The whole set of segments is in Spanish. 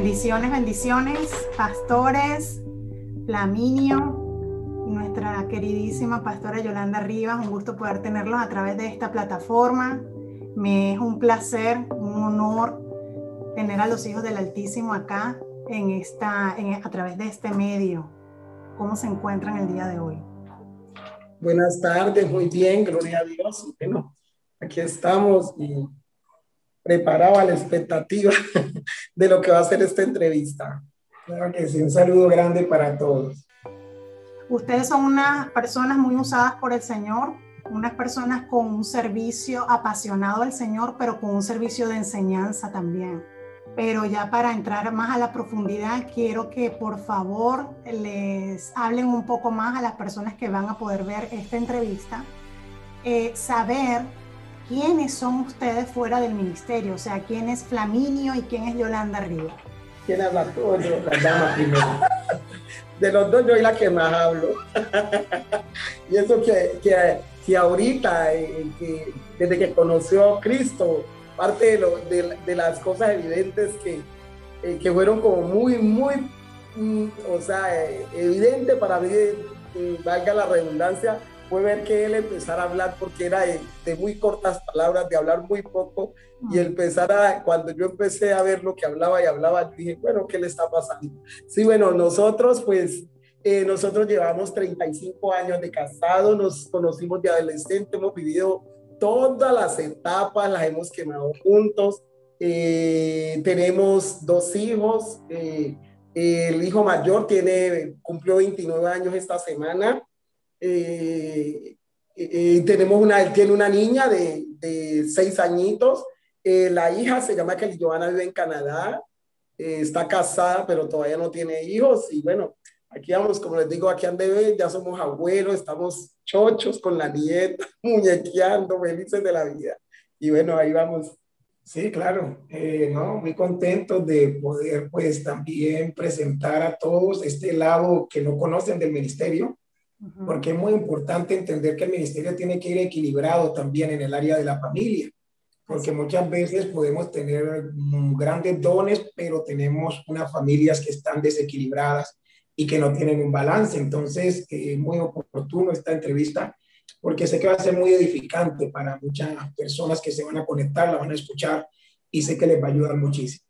Bendiciones, bendiciones, pastores, Flaminio nuestra queridísima pastora Yolanda Rivas. Un gusto poder tenerlos a través de esta plataforma. Me es un placer, un honor tener a los hijos del Altísimo acá en esta, a través de este medio. ¿Cómo se encuentran el día de hoy? Buenas tardes, muy bien, gloria a Dios. Bueno, aquí estamos y preparado a la expectativa de lo que va a ser esta entrevista. Claro que sí, un saludo grande para todos. Ustedes son unas personas muy usadas por el Señor, unas personas con un servicio apasionado al Señor, pero con un servicio de enseñanza también. Pero ya para entrar más a la profundidad, quiero que por favor les hablen un poco más a las personas que van a poder ver esta entrevista, eh, saber quiénes son ustedes fuera del ministerio, o sea, quién es Flaminio y quién es Yolanda Rivas. ¿Quién habla tú? La dama primero. De los dos yo soy la que más hablo. y eso que, que, que ahorita, eh, que, desde que conoció a Cristo, parte de, lo, de, de las cosas evidentes que, eh, que fueron como muy, muy, mm, o sea, eh, evidente para mí, valga la redundancia, fue ver que él empezara a hablar porque era de, muy cortas palabras, de hablar muy poco, y empezar a, cuando yo empecé a ver lo que hablaba y hablaba, dije, bueno, ¿qué le está pasando? Sí, bueno, nosotros pues, eh, nosotros llevamos 35 años de casado, nos conocimos de adolescente, hemos vivido todas las etapas, las hemos quemado juntos, eh, tenemos dos hijos, eh, el hijo mayor tiene, cumplió 29 años esta semana, tenemos una, tiene una niña de, de seis añitos. Eh, la hija se llama Kelly Johanna, vive en Canadá. está casada, pero todavía no tiene hijos. Y bueno, aquí vamos, como les digo, aquí han de ver, ya somos abuelos, estamos chochos con la nieta, muñequeando, felices de la vida. Y bueno, ahí vamos. Sí, claro, no, muy contentos de poder pues también presentar a todos este lado que no conocen del ministerio, porque es muy importante entender que el ministerio tiene que ir equilibrado también en el área de la familia, porque muchas veces podemos tener mm, grandes dones, pero tenemos unas familias que están desequilibradas y que no tienen un balance. Entonces, es eh, muy oportuno esta entrevista, porque sé que va a ser muy edificante para muchas personas que se van a conectar, la van a escuchar y sé que les va a ayudar muchísimo.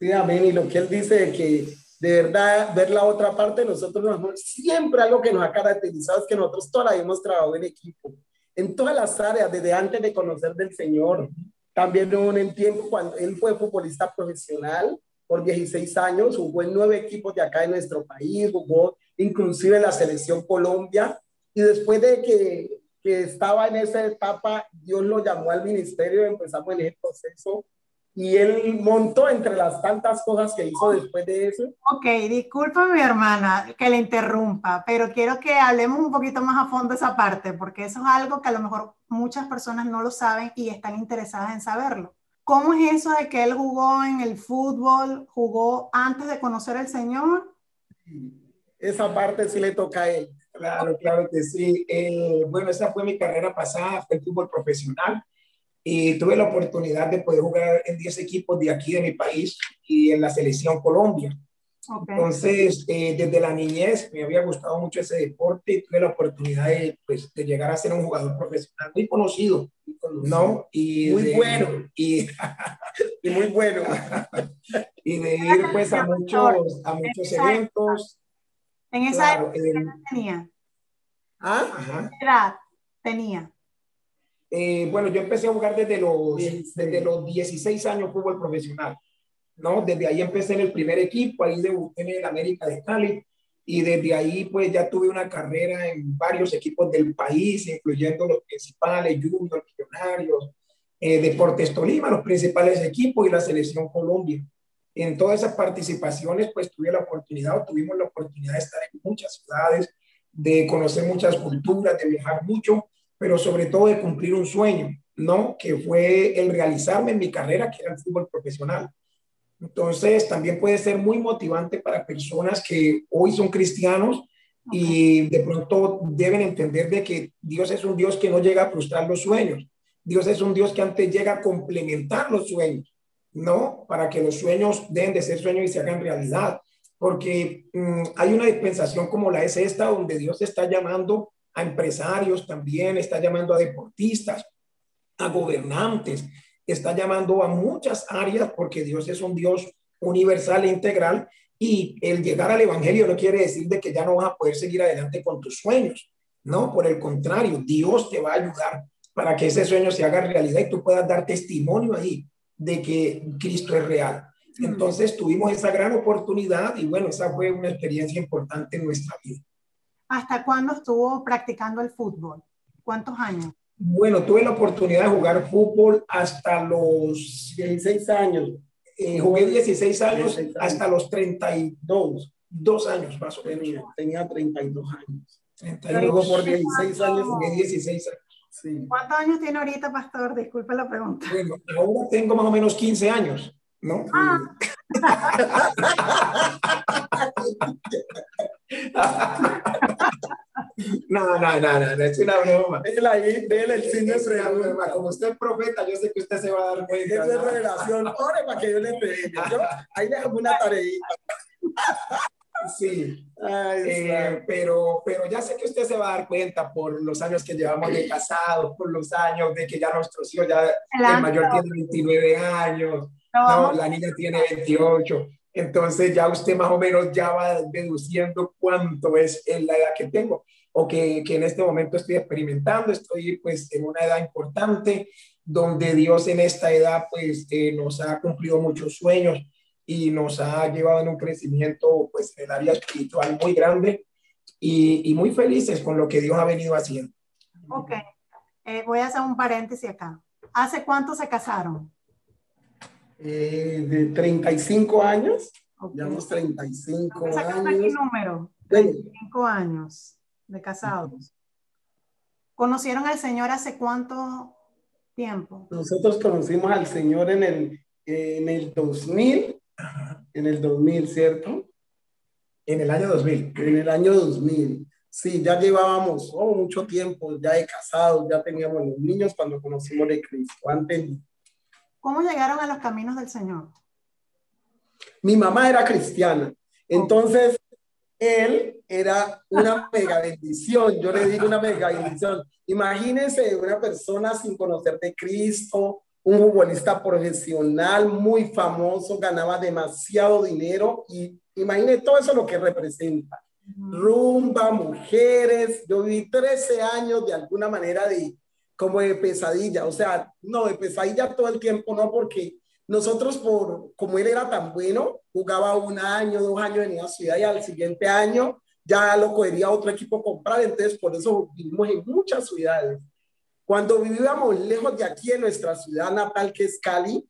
Sí, amén. Y lo que él dice de que de verdad ver la otra parte, nosotros nos, siempre algo que nos ha caracterizado es que nosotros todavía hemos trabajado en equipo, en todas las áreas, desde antes de conocer del Señor. También hubo un tiempo cuando él fue futbolista profesional por 16 años, jugó en nueve equipos de acá en nuestro país, jugó inclusive en la selección Colombia, y después de que, que estaba en esa etapa, Dios lo llamó al ministerio, empezamos en ese proceso y él montó entre las tantas cosas que hizo después de eso. Ok, disculpa mi hermana que le interrumpa, pero quiero que hablemos un poquito más a fondo esa parte, porque eso es algo que a lo mejor muchas personas no lo saben y están interesadas en saberlo. ¿Cómo es eso de que él jugó en el fútbol, jugó antes de conocer al Señor? Esa parte sí le toca a él. Claro, claro que sí. Eh, bueno, esa fue mi carrera pasada, fue el fútbol profesional y tuve la oportunidad de poder jugar en 10 equipos de aquí de mi país y en la selección Colombia. Entonces, eh, desde la niñez me había gustado mucho ese deporte y tuve la oportunidad de, pues, de llegar a ser un jugador profesional muy conocido, ¿no? Y muy bueno. Y, y, muy bueno. y de ir pues a muchos, a muchos eventos. En esa edad tenía. ¿Ah? ¿Qué edad tenía? Eh, bueno, yo empecé a jugar desde los, desde los 16 años fútbol profesional, ¿no? Desde ahí empecé en el primer equipo, ahí debuté en el América de Cali y desde ahí pues ya tuve una carrera en varios equipos del país, incluyendo los principales, Junior, Millonarios, eh, Deportes Tolima, los principales equipos y la Selección Colombia. En todas esas participaciones pues tuve la oportunidad, tuvimos la oportunidad de estar en muchas ciudades, de conocer muchas culturas, de viajar mucho pero sobre todo de cumplir un sueño, ¿no? Que fue el realizarme en mi carrera, que era el fútbol profesional. Entonces, también puede ser muy motivante para personas que hoy son cristianos y de pronto deben entender de que Dios es un Dios que no llega a frustrar los sueños. Dios es un Dios que antes llega a complementar los sueños, ¿no? Para que los sueños dejen de ser sueños y se hagan realidad. Porque mm, hay una dispensación como la es esta, donde Dios está llamando a empresarios también, está llamando a deportistas, a gobernantes, está llamando a muchas áreas porque Dios es un Dios universal e integral y el llegar al Evangelio no quiere decir de que ya no vas a poder seguir adelante con tus sueños. No, por el contrario, Dios te va a ayudar para que ese sueño se haga realidad y tú puedas dar testimonio ahí de que Cristo es real. Entonces tuvimos esa gran oportunidad y bueno, esa fue una experiencia importante en nuestra vida. ¿Hasta cuándo estuvo practicando el fútbol? ¿Cuántos años? Bueno, tuve la oportunidad de jugar fútbol hasta los 16 años. Eh, jugué 16 años, hasta los 32 dos años más o menos. Tenía 32 años. 32 por 16 años, jugué 16 años. ¿Cuántos años tiene ahorita, pastor? Disculpe la pregunta. Bueno, ahora tengo más o menos 15 años, ¿no? Ah. No, no, no, no, es una broma. Es la de el cine es real. Como usted es profeta, yo sé que usted se va a dar cuenta. Esa es revelación. Ore para que yo le pegue. Yo, ahí le hago una tareita. Sí, eh, pero, pero ya sé que usted se va a dar cuenta por los años que llevamos de casados, por los años de que ya nuestros hijos, ya el mayor tiene 29 años, no, la niña tiene 28. Entonces ya usted más o menos ya va deduciendo cuánto es la edad que tengo o que, que en este momento estoy experimentando. Estoy pues en una edad importante donde Dios en esta edad pues eh, nos ha cumplido muchos sueños y nos ha llevado en un crecimiento pues en el área espiritual muy grande y, y muy felices con lo que Dios ha venido haciendo. Ok, eh, voy a hacer un paréntesis acá. ¿Hace cuánto se casaron? Eh, de 35 años. Okay. Llevamos 35 años. ¿Qué número? 35 años de casados. ¿Conocieron al Señor hace cuánto tiempo? Nosotros conocimos al Señor en el, en el 2000 en el 2000, ¿cierto? En el año 2000. En el año 2000. Sí, ya llevábamos oh, mucho tiempo ya de casados, ya teníamos los niños cuando conocimos de Cristo. Antes. ¿Cómo llegaron a los caminos del Señor? Mi mamá era cristiana, entonces él era una mega bendición. Yo le digo una mega bendición. Imagínense una persona sin conocer de Cristo, un futbolista profesional muy famoso, ganaba demasiado dinero y imagínate todo eso lo que representa. Rumba, mujeres, yo viví 13 años de alguna manera de como de pesadilla, o sea, no, de pesadilla todo el tiempo, no, porque nosotros por, como él era tan bueno, jugaba un año, dos años en una ciudad y al siguiente año ya lo cogería otro equipo comprar, entonces por eso vivimos en muchas ciudades. Cuando vivíamos lejos de aquí, en nuestra ciudad natal, que es Cali,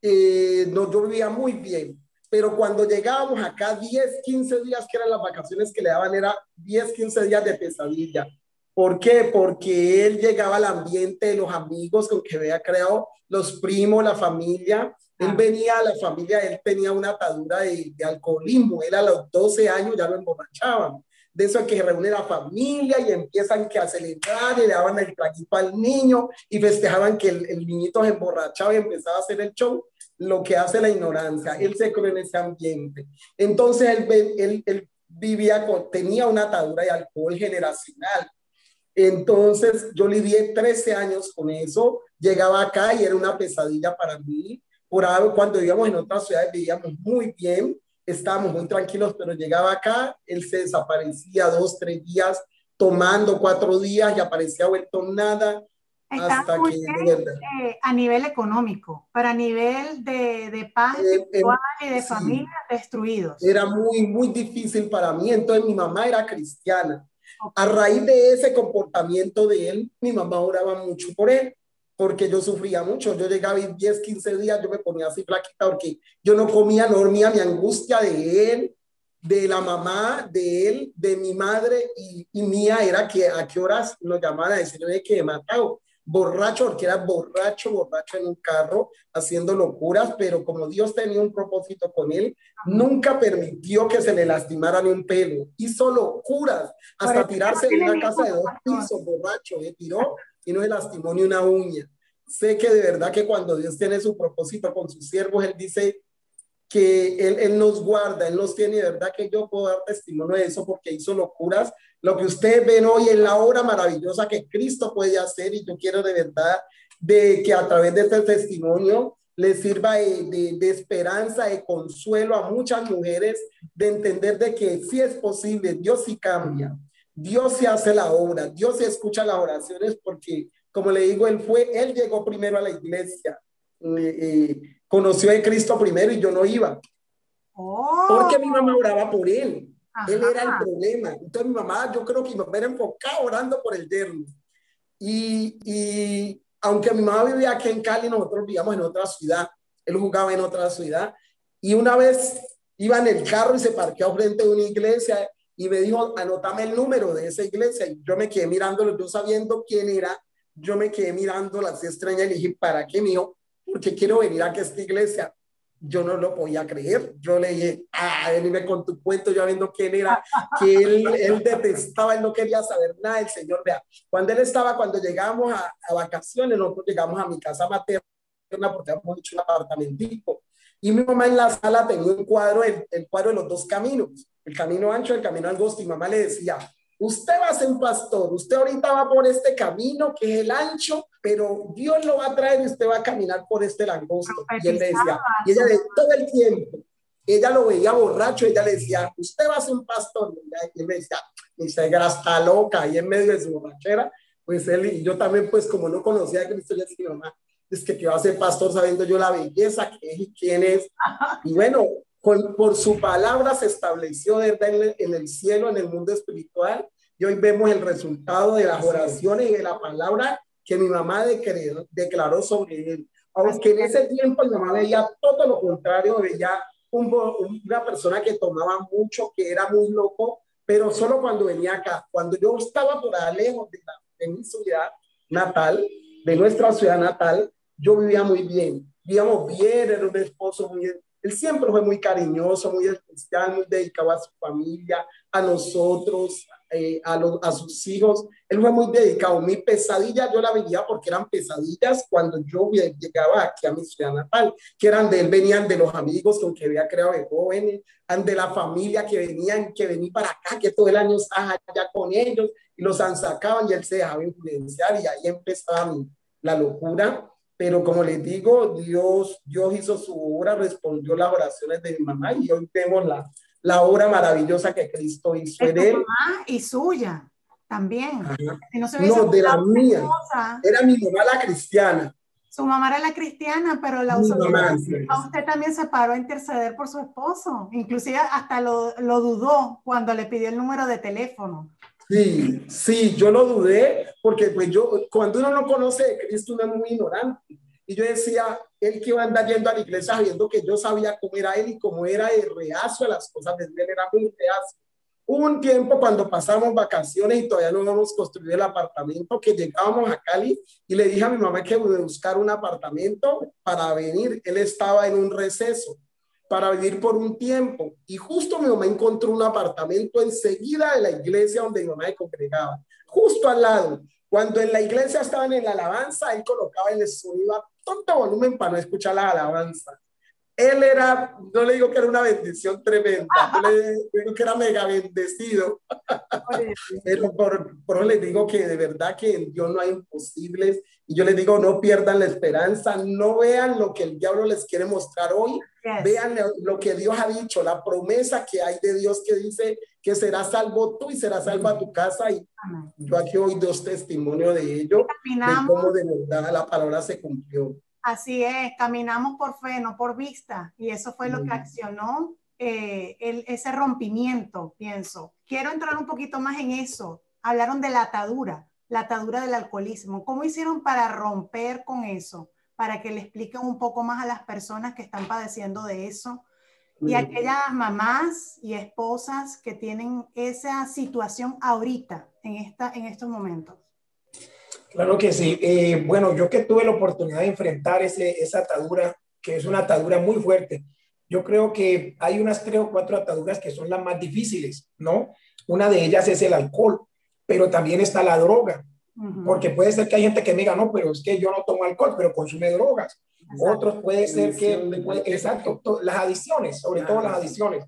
eh, no, yo vivía muy bien. Pero cuando llegábamos acá, 10, 15 días, que eran las vacaciones que le daban, era 10, 15 días de pesadilla. ¿Por qué? Porque él llegaba al ambiente de los amigos con que había creado, los primos, la familia. Él ah. venía a la familia, él tenía una atadura de, de alcoholismo. Él a los 12 años ya lo emborrachaban de eso que reúne la familia y empiezan que a celebrar y le daban el traguito al niño y festejaban que el, el, niñito se emborrachaba y empezaba a hacer el show, lo que hace la ignorancia. Él se creó en ese ambiente. Entonces él, él, él vivía con, tenía una atadura de alcohol generacional. Entonces yo lidié 13 años con eso, llegaba acá y era una pesadilla para mí. Por algo, cuando vivíamos en otras ciudades vivíamos muy bien, estábamos muy tranquilos, pero llegaba acá, él se desaparecía dos, tres días, tomando cuatro días y aparecía vuelto nada. hasta que, eh, a nivel económico, para a nivel de, de paz eh, y de familia destruidos. Era muy, muy difícil para mí. Entonces mi mamá era cristiana. A raíz de ese comportamiento de él, mi mamá oraba mucho por él porque yo sufría mucho. Yo llegaba y 10, 15 días, yo me ponía así flaquita porque yo no comía, no dormía, mi angustia de él, de la mamá, de él, de mi madre y, y mía era que a qué horas nos llamaban a decirme que he matado. Borracho, porque era borracho, borracho en un carro, haciendo locuras, pero como Dios tenía un propósito con él, nunca permitió que se le lastimara ni un pelo. Hizo locuras, hasta tirarse en una casa de dos pisos, borracho, ¿eh? tiró y no se lastimó ni una uña. sé que de verdad que cuando Dios tiene su propósito con sus siervos, Él dice que él, él, nos guarda, Él nos tiene, de verdad que yo puedo dar testimonio de eso porque hizo locuras. Lo que ustedes ven hoy es la obra maravillosa que Cristo puede hacer y yo quiero de verdad de que a través de este testimonio le sirva de, de, de, esperanza, de consuelo a muchas mujeres, de entender de que sí es posible, Dios sí cambia, Dios sí hace la obra, Dios sí escucha las oraciones porque, como le digo, Él fue, Él llegó primero a la iglesia, eh, eh, conoció a Cristo primero y yo no iba. Oh. Porque mi mamá oraba por él. Ajá. Él era el problema. Entonces mi mamá, yo creo que mi mamá era enfocada orando por el yerno. Y, y aunque mi mamá vivía aquí en Cali, nosotros vivíamos en otra ciudad. Él jugaba en otra ciudad. Y una vez iba en el carro y se parqueó frente a una iglesia y me dijo, anótame el número de esa iglesia. Y yo me quedé mirándolo, yo sabiendo quién era, yo me quedé mirando las estrellas y dije, ¿para qué, mío? Porque quiero venir a que esta iglesia. Yo no lo podía creer. Yo le dije, ah, venime con tu cuento, yo viendo quién era, que él, él detestaba, él no quería saber nada del Señor. Vea, cuando él estaba, cuando llegamos a, a vacaciones, nosotros llegamos a mi casa materna porque habíamos hecho un apartamentico. Y mi mamá en la sala tenía un cuadro, el, el cuadro de los dos caminos, el camino ancho, el camino angosto. Y mamá le decía, Usted va a ser un pastor, usted ahorita va por este camino que es el ancho, pero Dios lo va a traer y usted va a caminar por este langosto. Y él le decía, y ella de todo el tiempo, ella lo veía borracho, ella le decía, usted va a ser un pastor. Y él me decía, mi suegra está loca, y en medio de su borrachera, pues él y yo también, pues como no conocía a Cristo, ya decía, mamá, es que que va a ser pastor sabiendo yo la belleza que es y quién es. Y bueno, con, por su palabra se estableció en el, en el cielo, en el mundo espiritual, y hoy vemos el resultado de las oraciones y de la palabra que mi mamá declaró, declaró sobre él. Aunque en ese tiempo mi mamá veía todo lo contrario, veía un, una persona que tomaba mucho, que era muy loco, pero solo cuando venía acá, cuando yo estaba por allá lejos de, la, de mi ciudad natal, de nuestra ciudad natal, yo vivía muy bien, vivíamos bien, era un esposo muy él siempre fue muy cariñoso, muy especial, muy dedicado a su familia, a nosotros, eh, a, a sus hijos. Él fue muy dedicado. Mi pesadilla yo la veía porque eran pesadillas cuando yo llegaba aquí a mi ciudad natal, que eran de él, venían de los amigos con que había creado de jóvenes, de la familia que venían, que venía para acá, que todo el año estaba allá con ellos y los han sacaban y él se dejaba influenciar y ahí empezaba la locura pero como les digo, Dios, Dios hizo su obra, respondió las oraciones de mi mamá y hoy vemos la, la obra maravillosa que Cristo hizo en él. Mamá y suya también. no, no de la mía. Era mi mamá la cristiana. Su mamá era la cristiana, pero la usó. Mamá, usted también se paró a interceder por su esposo. Inclusive hasta lo, lo dudó cuando le pidió el número de teléfono. Sí, sí, yo lo dudé porque pues yo, cuando uno no conoce de Cristo, uno es muy ignorante. Y yo decía, él que iba a andar yendo a la iglesia sabiendo que yo sabía cómo era él y cómo era de reacio a las cosas de él, era muy reacio. Hubo un tiempo cuando pasamos vacaciones y todavía no habíamos construido el apartamento, que llegábamos a Cali y le dije a mi mamá que buscar un apartamento para venir. Él estaba en un receso para vivir por un tiempo. Y justo mi mamá encontró un apartamento enseguida de la iglesia donde mi mamá se congregaba, justo al lado. Cuando en la iglesia estaban en la alabanza, él colocaba el sonido a tonto volumen para no escuchar la alabanza. Él era, no le digo que era una bendición tremenda, yo le digo que era mega bendecido. Pero por, por eso les digo que de verdad que en Dios no hay imposibles. Y yo les digo, no pierdan la esperanza, no vean lo que el diablo les quiere mostrar hoy, Vean lo que Dios ha dicho, la promesa que hay de Dios que dice que será salvo tú y será salva tu casa. Y yo aquí hoy dos testimonios de ello, de cómo de verdad la palabra se cumplió. Así es, caminamos por fe, no por vista. Y eso fue lo que accionó eh, el, ese rompimiento, pienso. Quiero entrar un poquito más en eso. Hablaron de la atadura, la atadura del alcoholismo. ¿Cómo hicieron para romper con eso? para que le expliquen un poco más a las personas que están padeciendo de eso y aquellas mamás y esposas que tienen esa situación ahorita, en, esta, en estos momentos. Claro que sí. Eh, bueno, yo que tuve la oportunidad de enfrentar ese, esa atadura, que es una atadura muy fuerte, yo creo que hay unas tres o cuatro ataduras que son las más difíciles, ¿no? Una de ellas es el alcohol, pero también está la droga, Porque puede ser que hay gente que me diga, no, pero es que yo no tomo alcohol, pero consume drogas. Otros puede ser que, exacto, las adiciones, sobre todo las adiciones.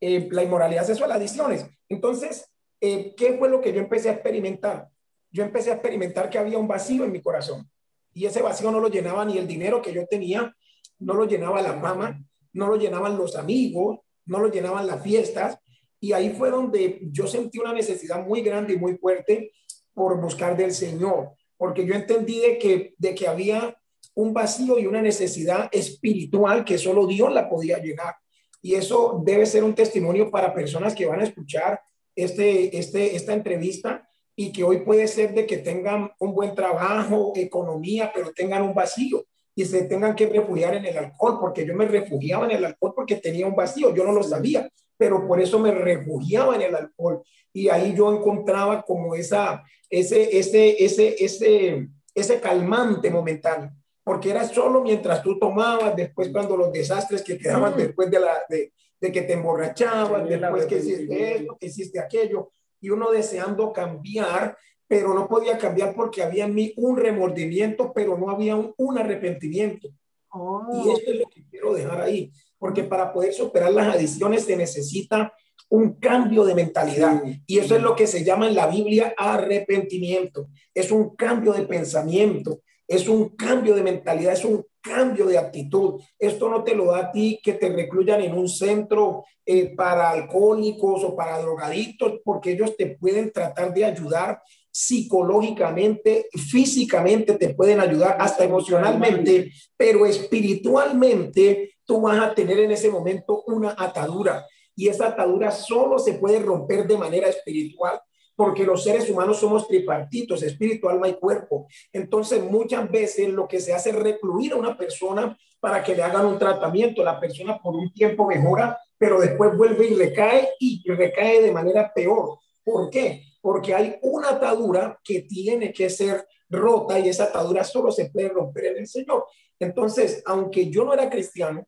Eh, la inmoralidad sexual, adiciones. Entonces, eh, ¿qué fue lo que yo empecé a experimentar? Yo empecé a experimentar que había un vacío en mi corazón. Y ese vacío no lo llenaba ni el dinero que yo tenía, no lo llenaba la fama, no lo llenaban los amigos, no lo llenaban las fiestas. Y ahí fue donde yo sentí una necesidad muy grande y muy fuerte por buscar del Señor, porque yo entendí de que, de que había un vacío y una necesidad espiritual que solo Dios la podía llenar. Y eso debe ser un testimonio para personas que van a escuchar este, este, esta entrevista y que hoy puede ser de que tengan un buen trabajo, economía, pero tengan un vacío y se tengan que refugiar en el alcohol, porque yo me refugiaba en el alcohol porque tenía un vacío, yo no lo sabía, pero por eso me refugiaba en el alcohol y ahí yo encontraba como esa, ese, ese, ese, ese, ese calmante momentáneo, porque era solo mientras tú tomabas, después cuando los desastres que quedaban después de, la, de, de que te emborrachabas, después que hiciste esto, que hiciste aquello, y uno deseando cambiar, pero no podía cambiar porque había en mí un remordimiento, pero no había un, arrepentimiento. Oh. Y esto es lo que quiero dejar ahí, porque para poder superar las adicciones se necesita un cambio de mentalidad. Y eso es lo que se llama en la Biblia arrepentimiento. Es un cambio de pensamiento, es un cambio de mentalidad, es un cambio de actitud. Esto no te lo da a ti que te recluyan en un centro eh, para alcohólicos o para drogadictos, porque ellos te pueden tratar de ayudar psicológicamente, físicamente, te pueden ayudar hasta emocionalmente, pero espiritualmente tú vas a tener en ese momento una atadura y esa atadura solo se puede romper de manera espiritual porque los seres humanos somos tripartitos, espíritu, alma y cuerpo. Entonces, muchas veces lo que se hace es recluir a una persona para que le hagan un tratamiento. La persona por un tiempo mejora, pero después vuelve y recae y recae de manera peor. ¿Por qué? Porque hay una atadura que tiene que ser rota y esa atadura solo se puede romper en el Señor. Entonces, aunque yo no era cristiano,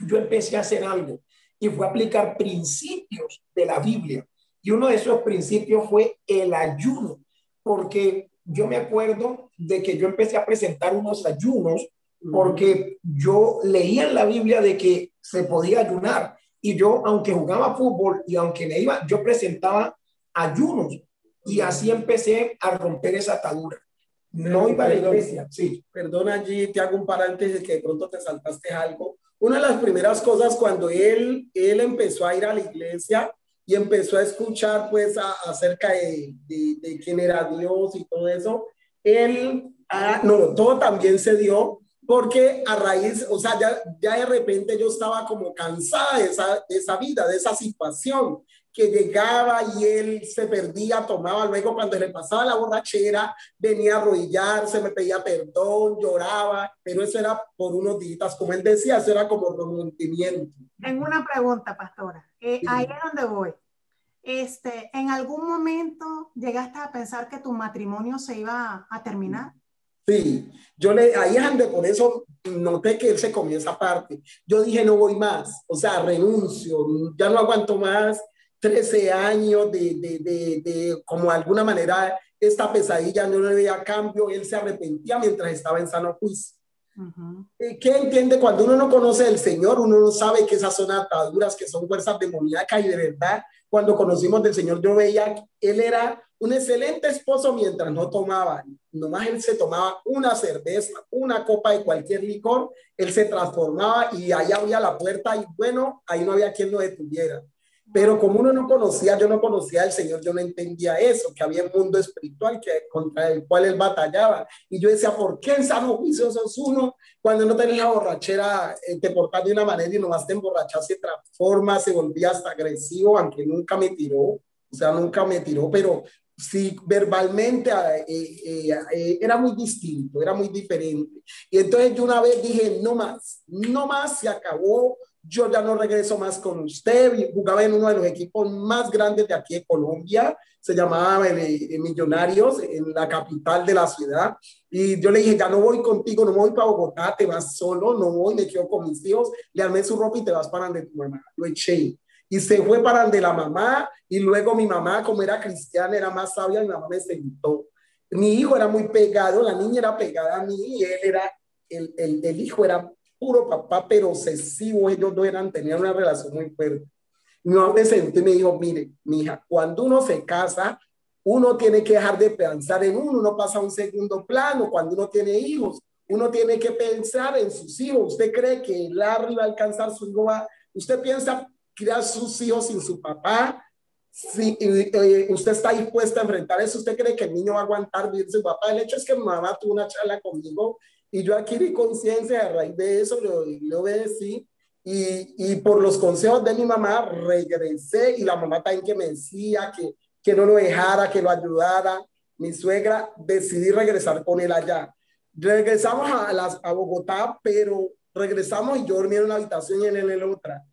yo empecé a hacer algo y fue aplicar principios de la Biblia y uno de esos principios fue el ayuno, porque yo me acuerdo de que yo empecé a presentar unos ayunos porque yo leía en la Biblia de que se podía ayunar y yo, aunque jugaba fútbol y aunque me iba, yo presentaba ayunos y así empecé a romper esa atadura. No iba a la iglesia, sí. Perdona allí, te hago un paréntesis que de pronto te saltaste algo. Una de las primeras cosas cuando él, él empezó a ir a la iglesia, y empezó a escuchar pues acerca de, de, quién era Dios y todo eso, él, ah, no, todo también se dio porque a raíz, o sea, ya, ya de repente yo estaba como cansada de esa, de esa vida, de esa situación, que llegaba y él se perdía, tomaba, luego cuando le pasaba la borrachera, venía a arrodillarse, me pedía perdón, lloraba, pero eso era por unos días, como él decía, eso era como rompimiento. Tengo una pregunta, pastora. Eh, ahí es donde voy. Este, ¿En algún momento llegaste a pensar que tu matrimonio se iba a terminar? Sí, yo le, ahí es donde por eso noté que él se comió esa parte. Yo dije, no voy más, o sea, renuncio, ya no aguanto más 13 años de, de, de, de como de alguna manera esta pesadilla no le veía cambio, él se arrepentía mientras estaba en sano juicio. ¿Qué entiende cuando uno no conoce al Señor? Uno no sabe que esas son ataduras, que son fuerzas demoníacas y de verdad, cuando conocimos del Señor, yo veía que él era un excelente esposo mientras no tomaba. Nomás él se tomaba una cerveza, una copa de cualquier licor, él se transformaba y ahí había la puerta y bueno, ahí no había quien lo detuviera. Pero como uno no conocía, yo no conocía al Señor, yo no entendía eso, que había un mundo espiritual que, contra el cual él batallaba. Y yo decía, ¿por qué en sano juicio sos uno cuando no tenía borrachera, eh, te portas de una manera y nomás te emborrachas, se transforma, se volvía hasta agresivo, aunque nunca me tiró, o sea, nunca me tiró, pero sí, verbalmente eh, eh, era muy distinto, era muy diferente. Y entonces yo una vez dije, no más, no más, se acabó, yo ya no regreso más con usted. Jugaba en uno de los equipos más grandes de aquí de Colombia, se llamaba eh, eh, Millonarios, en la capital de la ciudad. Y yo le dije, ya no voy contigo, no voy para Bogotá, te vas solo, no voy, me quedo con mis hijos, le armé su ropa y te vas para donde tu mamá. Lo eché. Y se fue para donde la mamá, y luego mi mamá, como era cristiana, era más sabia, mi mamá me sentó. mi hijo era muy pegado, la niña era pegada a mí y él era, el, el, el hijo era puro papá, pero obsesivo, ellos dos eran, tenían una relación muy fuerte. Mi mamá me sentó y me dijo, mire, mi hija, cuando uno se casa, uno tiene que dejar de pensar en uno, uno pasa a un segundo plano, cuando uno tiene hijos, uno tiene que pensar en sus hijos. ¿Usted cree que Larry va a alcanzar su hijo? ¿Usted piensa criar sus hijos sin su papá? Si eh, usted está dispuesta a enfrentar eso, ¿usted cree que el niño va a aguantar vivir su papá? El hecho es que mi mamá tuvo una charla conmigo y yo adquirí conciencia a raíz de eso, le, obedecí. Y, y, por los consejos de mi mamá regresé y la mamá también que me decía que, que no lo dejara, que lo ayudara. Mi suegra decidí regresar con él allá. Regresamos a, las, a Bogotá, pero regresamos y yo dormí en una habitación y él en la otra.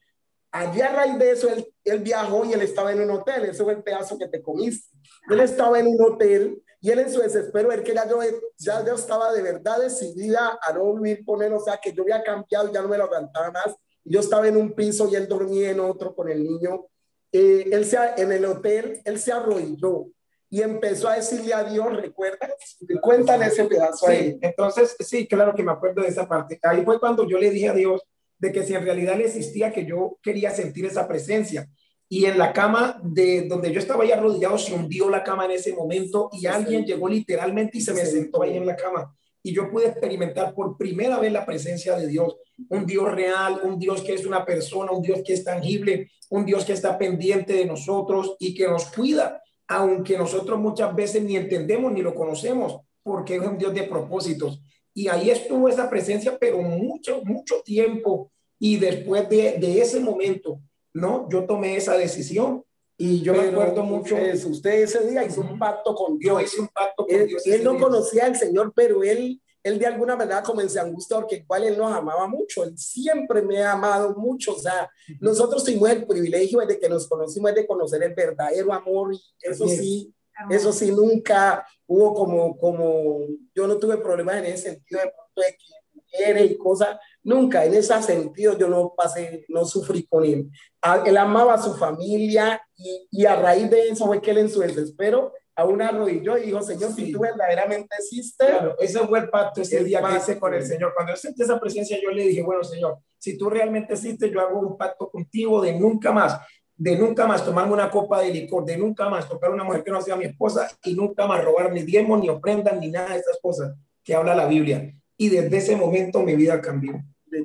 Allí a raíz de eso, él, él, viajó y él estaba en un hotel. Ese fue el pedazo que te comiste. Él estaba en un hotel y él en su desespero, ver que ya yo, ya yo estaba de verdad decidida a no vivir con él, o sea, que yo había cambiado y ya no me lo aguantaba más. Yo estaba en un piso y él dormía en otro con el niño. Eh, él se, en el hotel, él se arrodilló y empezó a decirle a Dios, ¿recuerdas? Cuéntale ese pedazo ahí. entonces, sí, claro que me acuerdo de esa parte. Ahí fue cuando yo le dije a Dios de que si en realidad le existía, que yo quería sentir esa presencia. Y en la cama de donde yo estaba ahí arrodillado, se hundió la cama en ese momento y alguien llegó literalmente y se me sentó ahí en la cama. Y yo pude experimentar por primera vez la presencia de Dios, un Dios real, un Dios que es una persona, un Dios que es tangible, un Dios que está pendiente de nosotros y que nos cuida aunque nosotros muchas veces ni entendemos ni lo conocemos, porque es un Dios de propósitos. Y ahí estuvo esa presencia, pero mucho, mucho tiempo. Y después de, de ese momento, ¿no? Yo tomé esa decisión y yo me acuerdo mucho. usted ese día hizo un pacto con Dios. Yo hice un pacto con él, Dios. Él no conocía al Señor, pero él él de alguna manera comenzó a angustiar porque igual él nos amaba mucho, él siempre me ha amado mucho, o sea, nosotros tuvimos el privilegio de que nos conocimos, de conocer el verdadero amor y eso sí, eso sí, nunca hubo como, como, yo no tuve problemas en ese sentido de de que quiere y cosas, nunca, en ese sentido yo no pasé, no sufrí con él. Él amaba a su familia y, y a raíz de eso fue que él en su desespero a una rodilla y dijo, Señor, si tú verdaderamente existes. Claro, ese fue el pacto ese día que hice con el Señor. Cuando yo sentí esa presencia, yo le dije, bueno, Señor, si tú realmente existes, yo hago un pacto contigo de nunca más, de nunca más tomarme una copa de licor, de nunca más tocar a una mujer que no sea mi esposa y nunca más robar ni diezmos, ni ofrendas, ni nada de esas cosas que habla la Biblia. Y desde ese momento mi vida cambió.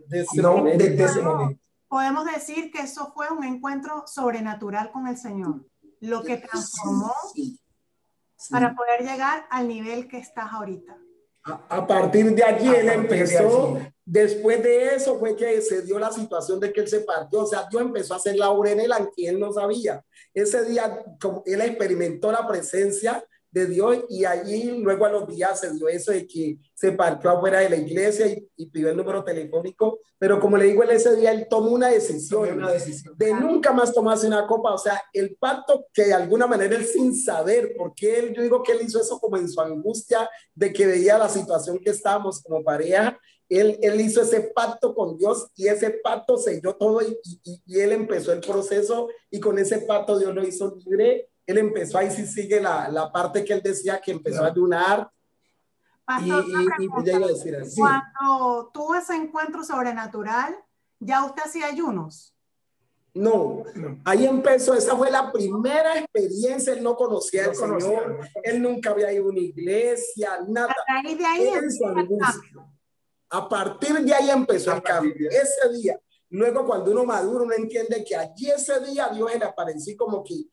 Desde ese, no, momento. Desde ese momento. Podemos decir que eso fue un encuentro sobrenatural con el Señor, lo que transformó sí para poder llegar al nivel que estás ahorita. A, partir de allí él empezó, después de eso fue que se dio la situación de que él se partió, o sea, Dios empezó a hacer la obra en él, aunque él no sabía. Ese día, como él experimentó la presencia de Dios y allí luego a los días se dio eso de que se partió afuera de la iglesia y, pidió el número telefónico, pero como le digo, él ese día él tomó una decisión, una decisión. de nunca más tomarse una copa, o sea, el pacto que de alguna manera él sin saber, porque él, yo digo que él hizo eso como en su angustia de que veía la situación que estábamos como pareja, él, él hizo ese pacto con Dios y ese pacto selló todo y, y, y él empezó el proceso y con ese pacto Dios lo hizo libre él empezó, ahí sí sigue la, la parte que él decía que empezó a ayunar. y, y, pues ya iba a decir así. Cuando tuvo ese encuentro sobrenatural, ¿ya usted hacía ayunos? No, ahí empezó, esa fue la primera experiencia, él no conocía al Señor, él nunca había ido a una iglesia, nada. A, de ahí a partir de ahí empezó el cambio, ese día. Luego cuando uno madura, uno entiende que allí ese día Dios le apareció como que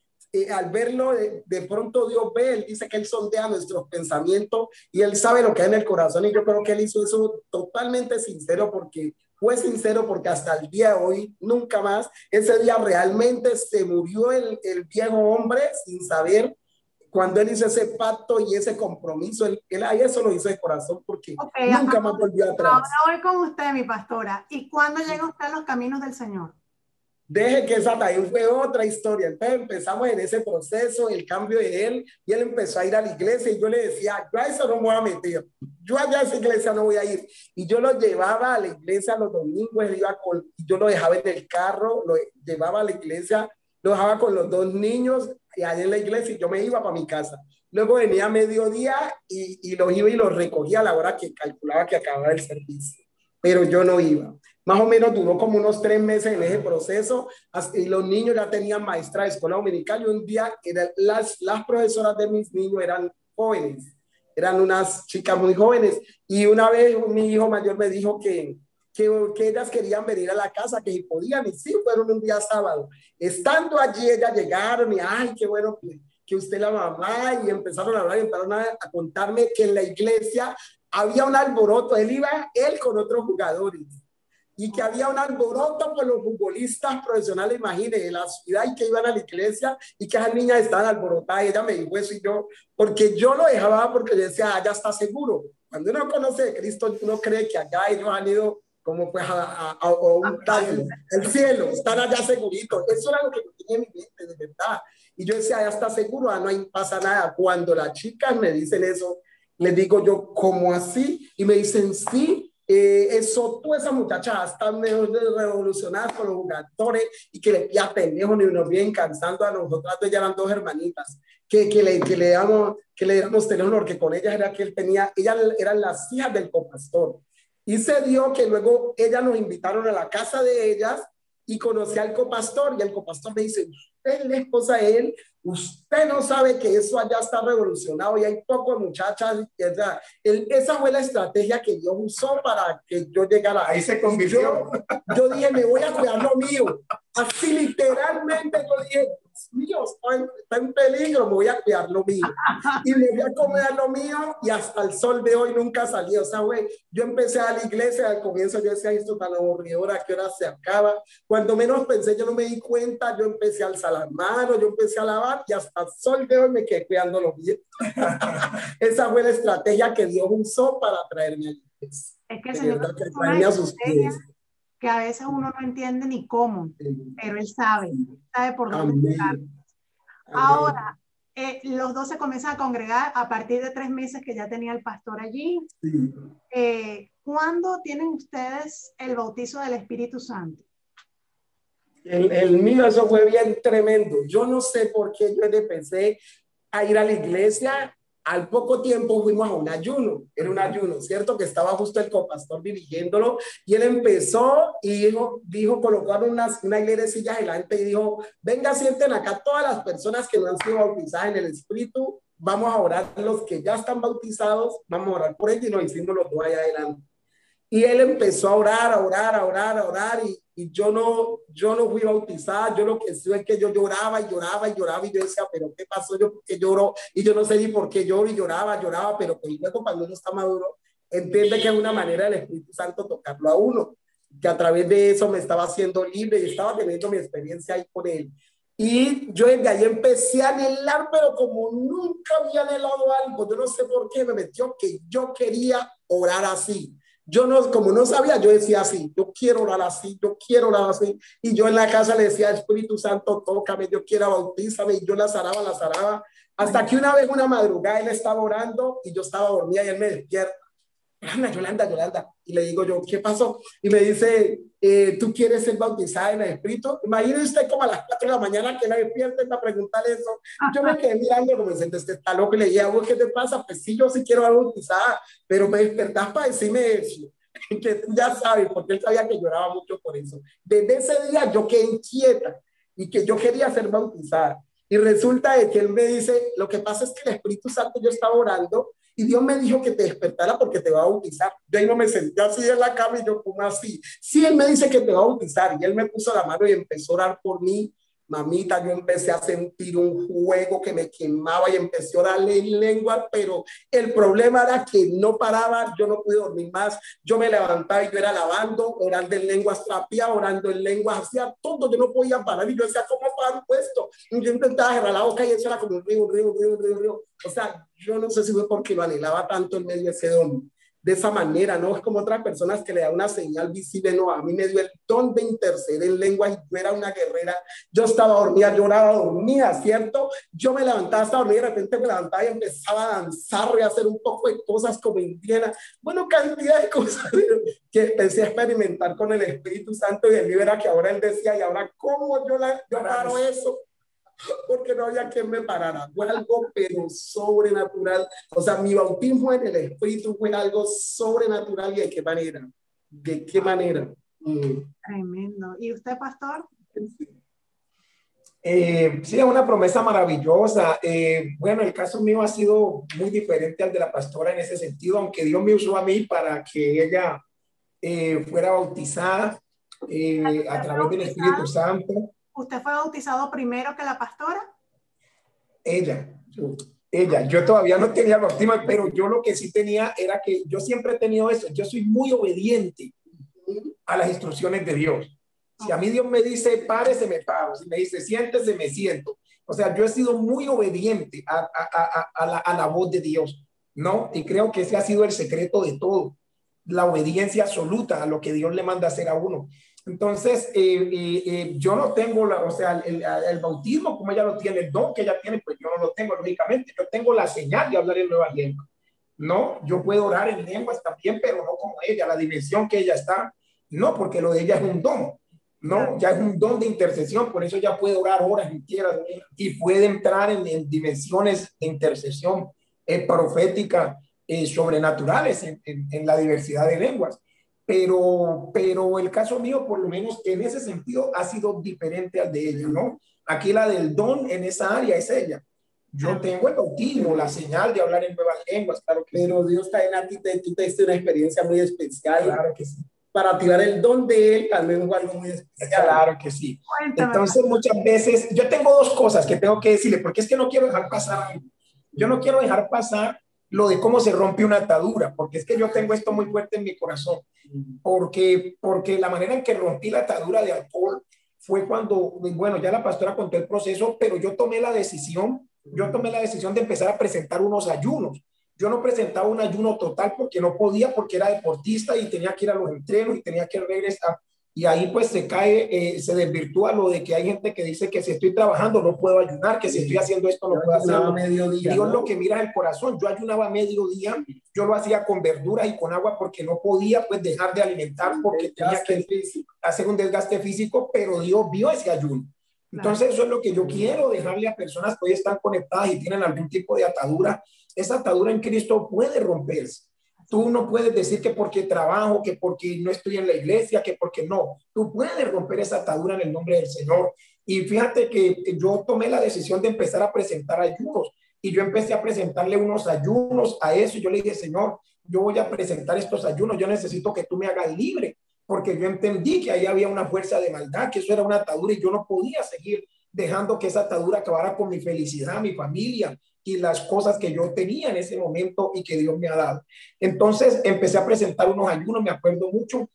al verlo, de, pronto Dios ve, él dice que él sondea nuestros pensamientos y él sabe lo que hay en el corazón y yo creo que él hizo eso totalmente sincero porque fue sincero porque hasta el día de hoy, nunca más, ese día realmente se murió el, el viejo hombre sin saber cuando él hizo ese pacto y ese compromiso, él, él ahí eso lo hizo de corazón porque nunca más volvió atrás. Ahora voy con usted, mi pastora. ¿Y cuándo llega usted a los caminos del Señor? Deje que esa también fue otra historia. Entonces empezamos en ese proceso, el cambio de él, y él empezó a ir a la iglesia y yo le decía, yo a eso no me voy a meter, yo allá a esa iglesia no voy a ir. Y yo lo llevaba a la iglesia los domingos, iba con, yo lo dejaba en el carro, lo llevaba a la iglesia lo dejaba con los dos niños y allá en la iglesia y yo me iba para mi casa. Luego venía a mediodía y, y los iba y los recogía a la hora que calculaba que acababa el servicio. Pero yo no iba. Más o menos duró como unos tres meses en ese proceso y los niños ya tenían maestra de escuela dominical y un día eran las, las profesoras de mis niños eran jóvenes, eran unas chicas muy jóvenes y una vez mi hijo mayor me dijo que, que, que, ellas querían venir a la casa, que si podían, y sí, fueron un día sábado. Estando allí, ellas llegaron y, ay, qué bueno que, que usted la mamá, y empezaron a hablar y empezaron a, a, contarme que en la iglesia había un alboroto, él iba, él con otros jugadores, y que había un alboroto por los futbolistas profesionales, imagínense, de la ciudad y que iban a la iglesia y que esas niñas estaban alborotadas. Y ella me dijo eso y yo, porque yo lo dejaba porque yo decía, ah, ya está seguro. Cuando uno conoce de Cristo, uno cree que allá ellos han ido como pues a, a, a, a un tal, el cielo, están allá seguritos. Eso era lo que tenía en mi mente, de verdad. Y yo decía, ya está seguro, ah, no pasa nada. Cuando las chicas me dicen eso, les digo yo, ¿cómo así? Y me dicen, sí, eh, eso, todas esas muchachas están mejor revolucionadas con los jugadores y que le pilla pendejo ni nos vienen cansando a nosotras, ya eran dos hermanitas, que, que, le, que le damos, que le damos teléfono, que con ellas era que él tenía, ellas eran las hijas del copastor. Y se dio que luego ellas nos invitaron a la casa de ellas y conocí al copastor y el copastor me dice, usted es la esposa de él, usted no sabe que eso allá está revolucionado y hay pocas muchachas. Esa, esa fue la estrategia que Dios usó para que yo llegara. Ahí se convirtió. Yo, yo dije, me voy a cuidar lo mío. Así literalmente yo dije, mío, está en, está en, peligro, me voy a cuidar lo mío. Y me voy a comer lo mío y hasta el sol de hoy nunca salió. O sea, güey, yo empecé a la iglesia, al comienzo yo decía, esto tan aburrido, ¿a qué hora se acaba? Cuando menos pensé, yo no me di cuenta, yo empecé a alzar las manos, yo empecé a lavar y hasta el sol de hoy me quedé cuidando lo mío. Esa fue la estrategia que Dios usó para traerme a la iglesia. Es que que, a sus pies que a veces uno no entiende ni cómo, pero él sabe, sabe por dónde estar. Ahora, eh, los dos se comienzan a congregar a partir de tres meses que ya tenía el pastor allí. Sí. Eh, ¿Cuándo tienen ustedes el bautizo del Espíritu Santo? El, el, mío, eso fue bien tremendo. Yo no sé por qué yo empecé a ir a la iglesia al poco tiempo fuimos a un ayuno, era un ayuno, ¿cierto? Que estaba justo el copastor dirigiéndolo y él empezó y dijo, dijo colocaron unas, una hilera de sillas delante y dijo, venga, sienten acá todas las personas que no han sido bautizadas en el Espíritu, vamos a orar los que ya están bautizados, vamos a orar por ellos y nos hicimos los dos allá adelante. Y él empezó a orar, a orar, a orar, a orar y, y yo no, yo no fui bautizada, yo lo que sé es que yo lloraba y lloraba y lloraba y yo decía, pero ¿qué pasó? Yo porque lloro y yo no sé ni por qué lloro y lloraba, lloraba, pero pues luego cuando uno está maduro, entiende que es una manera del Espíritu Santo tocarlo a uno, que a través de eso me estaba haciendo libre y estaba teniendo mi experiencia ahí con él. Y yo desde ahí empecé a anhelar, pero como nunca había anhelado algo, yo no sé por qué me metió que yo quería orar así yo no, como no sabía, yo decía así, yo quiero orar así, yo quiero orar así. Y yo en la casa le decía, Espíritu Santo, tócame, yo quiero bautízame. Y yo la zaraba, la zaraba. Hasta que una vez, una madrugada, él estaba orando y yo estaba dormida y él me despierta. Yolanda, Yolanda, Yolanda. Y le digo yo, ¿qué pasó? Y me dice, eh, ¿tú quieres ser bautizada en el Espíritu? Imagínese usted como a las 4 de la mañana que la despierte para preguntarle eso. Yo me quedé mirando como diciendo, este está loco. Y le dije, ¿qué te pasa? Pues sí, yo sí quiero ser bautizada, pero me despertás para decirme eso. Que tú ya sabes, porque él sabía que lloraba mucho por eso. Desde ese día yo quedé inquieta y que yo quería ser bautizada. Y resulta de que él me dice, lo que pasa es que el Espíritu Santo yo estaba orando y Dios me dijo que te despertara porque te va a bautizar. Yo ahí no me senté así en la cama y yo como así. Sí, Él me dice que te va a bautizar y Él me puso la mano y empezó a orar por mí. Mamita, yo empecé a sentir un juego que me quemaba y empecé a orarle en lengua, pero el problema era que no paraba, yo no pude dormir más, yo me levantaba y yo era lavando, orando en lenguas trapía, orando en lenguas, hacía todo, yo no podía parar y yo decía, ¿cómo paro esto? Y yo intentaba cerrar la boca y eso era como un río, un río, río, río, río. O sea, yo no sé si fue porque lo anhelaba tanto en medio de ese don. De esa manera, no es como otras personas que le da una señal visible, no, a mí me dio el don de interceder en lengua y yo era una guerrera, yo estaba dormida, lloraba, dormía, ¿cierto? Yo me levantaba, estaba dormida, de repente me levantaba y empezaba a danzar y a hacer un poco de cosas como indiana, bueno, cantidad de cosas que empecé a experimentar con el Espíritu Santo y el libro que ahora él decía, y ahora, ¿cómo yo, la, yo paro eso? porque no había quien me parara. Fue algo pero sobrenatural. O sea, mi bautismo en el Espíritu fue algo sobrenatural y de qué manera. ¿De qué manera? Mm. Tremendo. ¿Y usted, pastor? Eh, sí, es una promesa maravillosa. Eh, bueno, el caso mío ha sido muy diferente al de la pastora en ese sentido, aunque Dios me usó a mí para que ella eh, fuera bautizada a través del Espíritu Santo. ¿Usted fue bautizado primero que la pastora? Ella, ella. Yo todavía no tenía bautismo, pero yo lo que sí tenía era que yo siempre he tenido eso. Yo soy muy obediente a las instrucciones de Dios. Si a mí Dios me dice párese, me paro. Si me dice siéntese, me siento. O sea, yo he sido muy obediente a, a, a, la, a la voz de Dios, ¿no? Y creo que ese ha sido el secreto de todo, la obediencia absoluta a lo que Dios le manda hacer a uno. Entonces, eh, eh, eh, yo no tengo, la, o sea, el, el, bautismo como ella lo tiene, el don que ella tiene, pues yo no lo tengo, lógicamente. Yo tengo la señal de hablar en nueva lengua. No, yo puedo orar en lenguas también, pero no como ella, la dimensión que ella está. No, porque lo de ella es un don. No, ya es un don de intercesión, por eso ya puede orar horas enteras y puede entrar en, en dimensiones de intercesión profética sobrenaturales en, en, en la diversidad de lenguas pero, pero el caso mío, por lo menos en ese sentido, ha sido diferente al de ella, ¿no? Aquí la del don en esa área es ella. Yo tengo el bautismo, la señal de hablar en nuevas lenguas, claro que Pero Dios está en ti, tú te una experiencia muy especial. Claro que sí. Para tirar el don de él, también es algo muy especial. Claro que sí. Entonces, muchas veces, yo tengo dos cosas que tengo que decirle, porque es que no quiero dejar pasar. Yo no quiero dejar pasar lo de cómo se rompe una atadura, porque es que yo tengo esto muy fuerte en mi corazón, porque, porque la manera en que rompí la atadura de alcohol fue cuando, bueno, ya la pastora contó el proceso, pero yo tomé la decisión, yo tomé la decisión de empezar a presentar unos ayunos. Yo no presentaba un ayuno total porque no podía, porque era deportista y tenía que ir a los entrenos y tenía que regresar. Y ahí pues se cae, eh, se desvirtúa lo de que hay gente que dice que si estoy trabajando no puedo ayunar, que si estoy haciendo esto no puedo hacerlo. Mediodía, Dios lo que mira es el corazón. Yo ayunaba a mediodía, yo lo hacía con verduras y con agua porque no podía pues dejar de alimentar porque tenía que hacer un desgaste físico, pero Dios vio ese ayuno. Entonces eso es lo que yo quiero dejarle a personas que hoy están conectadas y tienen algún tipo de atadura. Esa atadura en Cristo puede romperse. Tú no puedes decir que porque trabajo, que porque no estoy en la iglesia, que porque no. Tú puedes romper esa atadura en el nombre del Señor. Y fíjate que yo tomé la decisión de empezar a presentar ayunos y yo empecé a presentarle unos ayunos a eso. Y yo le dije, Señor, yo voy a presentar estos ayunos. Yo necesito que tú me hagas libre porque yo entendí que ahí había una fuerza de maldad, que eso era una atadura y yo no podía seguir dejando que esa atadura acabara con mi felicidad, mi familia, y las cosas que yo tenía en ese momento y que Dios me ha dado. Entonces empecé a presentar unos ayunos, me acuerdo mucho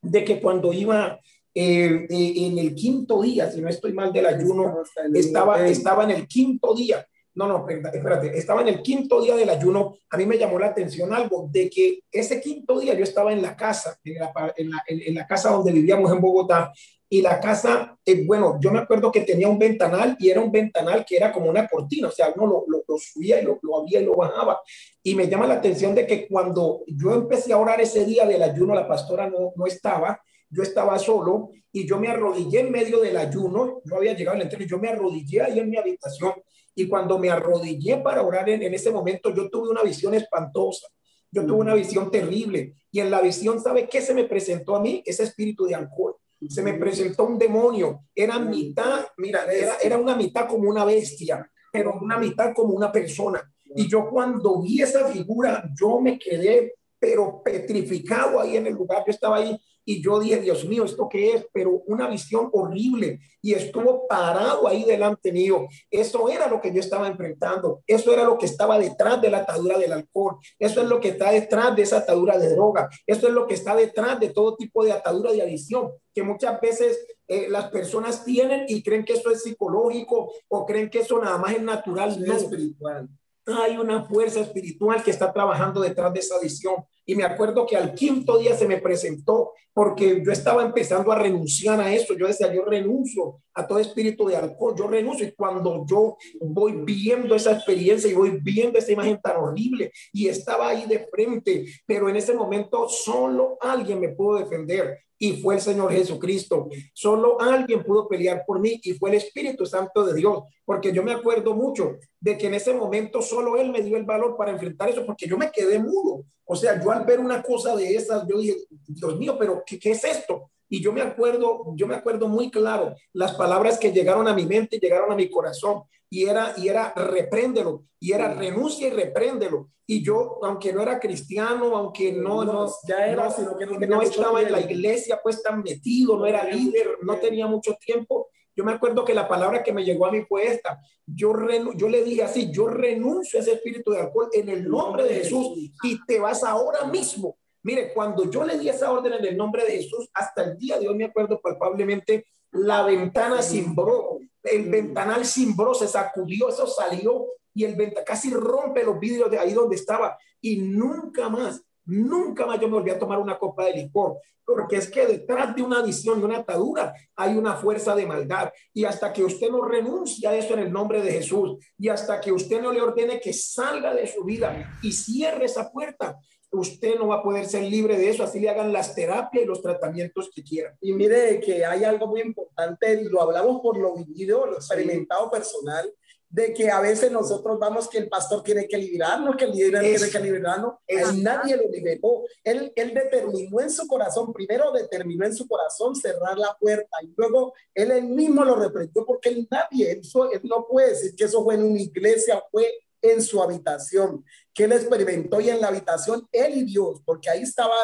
de que cuando iba eh, eh, en el quinto día, si no estoy mal del ayuno, estaba, estaba en el quinto día. No, no, espérate, estaba en el quinto día del ayuno. A mí me llamó la atención algo de que ese quinto día yo estaba en la casa, en la, en la, en la casa donde vivíamos en Bogotá, y la casa, eh, bueno, yo me acuerdo que tenía un ventanal y era un ventanal que era como una cortina, o sea, uno lo, lo, subía y lo, lo, abría y lo bajaba. Y me llama la atención de que cuando yo empecé a orar ese día del ayuno, la pastora no, no estaba, yo estaba solo y yo me arrodillé en medio del ayuno, yo había llegado al entreno, yo me arrodillé ahí en mi habitación y cuando me arrodillé para orar en, en ese momento, yo tuve una visión espantosa. Yo tuve una visión terrible y en la visión, ¿sabe qué se me presentó a mí? Ese espíritu de alcohol se me presentó un demonio. Era mitad, mira, era, era una mitad como una bestia, pero una mitad como una persona. Y yo cuando vi esa figura, yo me quedé, pero petrificado ahí en el lugar. Yo estaba ahí y yo dije, Dios mío, ¿esto qué es? Pero una visión horrible y estuvo parado ahí delante mío. Eso era lo que yo estaba enfrentando. Eso era lo que estaba detrás de la atadura del alcohol. Eso es lo que está detrás de esa atadura de droga. Eso es lo que está detrás de todo tipo de atadura de adicción que muchas veces eh, las personas tienen y creen que eso es psicológico o creen que eso nada más es natural. no, espiritual. Hay una fuerza espiritual que está trabajando detrás de esa adicción Y me acuerdo que al quinto día se me presentó porque yo estaba empezando a renunciar a eso. Yo decía, yo renuncio a todo espíritu de alcohol, yo renuncio. Y cuando yo voy viendo esa experiencia y voy viendo esa imagen tan horrible y estaba ahí de frente, pero en ese momento solo alguien me pudo defender y fue el Señor Jesucristo. Solo alguien pudo pelear por mí y fue el Espíritu Santo de Dios, porque yo me acuerdo mucho de que en ese momento solo Él me dio el valor para enfrentar eso, porque yo me quedé mudo. O sea, yo al ver una cosa de esas, yo dije, Dios mío, pero ¿qué, qué es esto? Y yo me acuerdo, yo me acuerdo muy claro las palabras que llegaron a mi mente, llegaron a mi corazón y era y era repréndelo y era renuncia y repréndelo. Y yo, aunque no era cristiano, aunque no no ya era, sino que no, estaba en la iglesia pues tan metido, no era líder, no tenía mucho tiempo. Yo me acuerdo que la palabra que me llegó a mí fue esta. Yo, yo le dije así, yo renuncio a ese espíritu de alcohol en el nombre de Jesús y te vas ahora mismo Mire, cuando yo le di esa orden en el nombre de Jesús, hasta el día de hoy me acuerdo palpablemente, la ventana cimbró, el ventanal cimbró, se sacudió, eso salió y el venta casi rompe los vidrios de ahí donde estaba. Y nunca más, nunca más yo me volví a tomar una copa de licor, porque es que detrás de una adicción, de una atadura, hay una fuerza de maldad. Y hasta que usted no renuncia a eso en el nombre de Jesús y hasta que usted no le ordene que salga de su vida y cierre esa puerta, usted no va a poder ser libre de eso, así le hagan las terapias y los tratamientos que quieran. Y mire que hay algo muy importante, y lo hablamos por lo vivido, lo experimentado personal, de que a veces nosotros vamos que el pastor tiene que liberarnos, que el líder tiene que liberarnos, y nadie lo liberó. Él, él determinó en su corazón, primero determinó en su corazón cerrar la puerta y luego él, él mismo lo reprendió porque nadie, eso, él no puede decir que eso fue en una iglesia, fue en su habitación, que él experimentó y en la habitación él y Dios, porque ahí estaba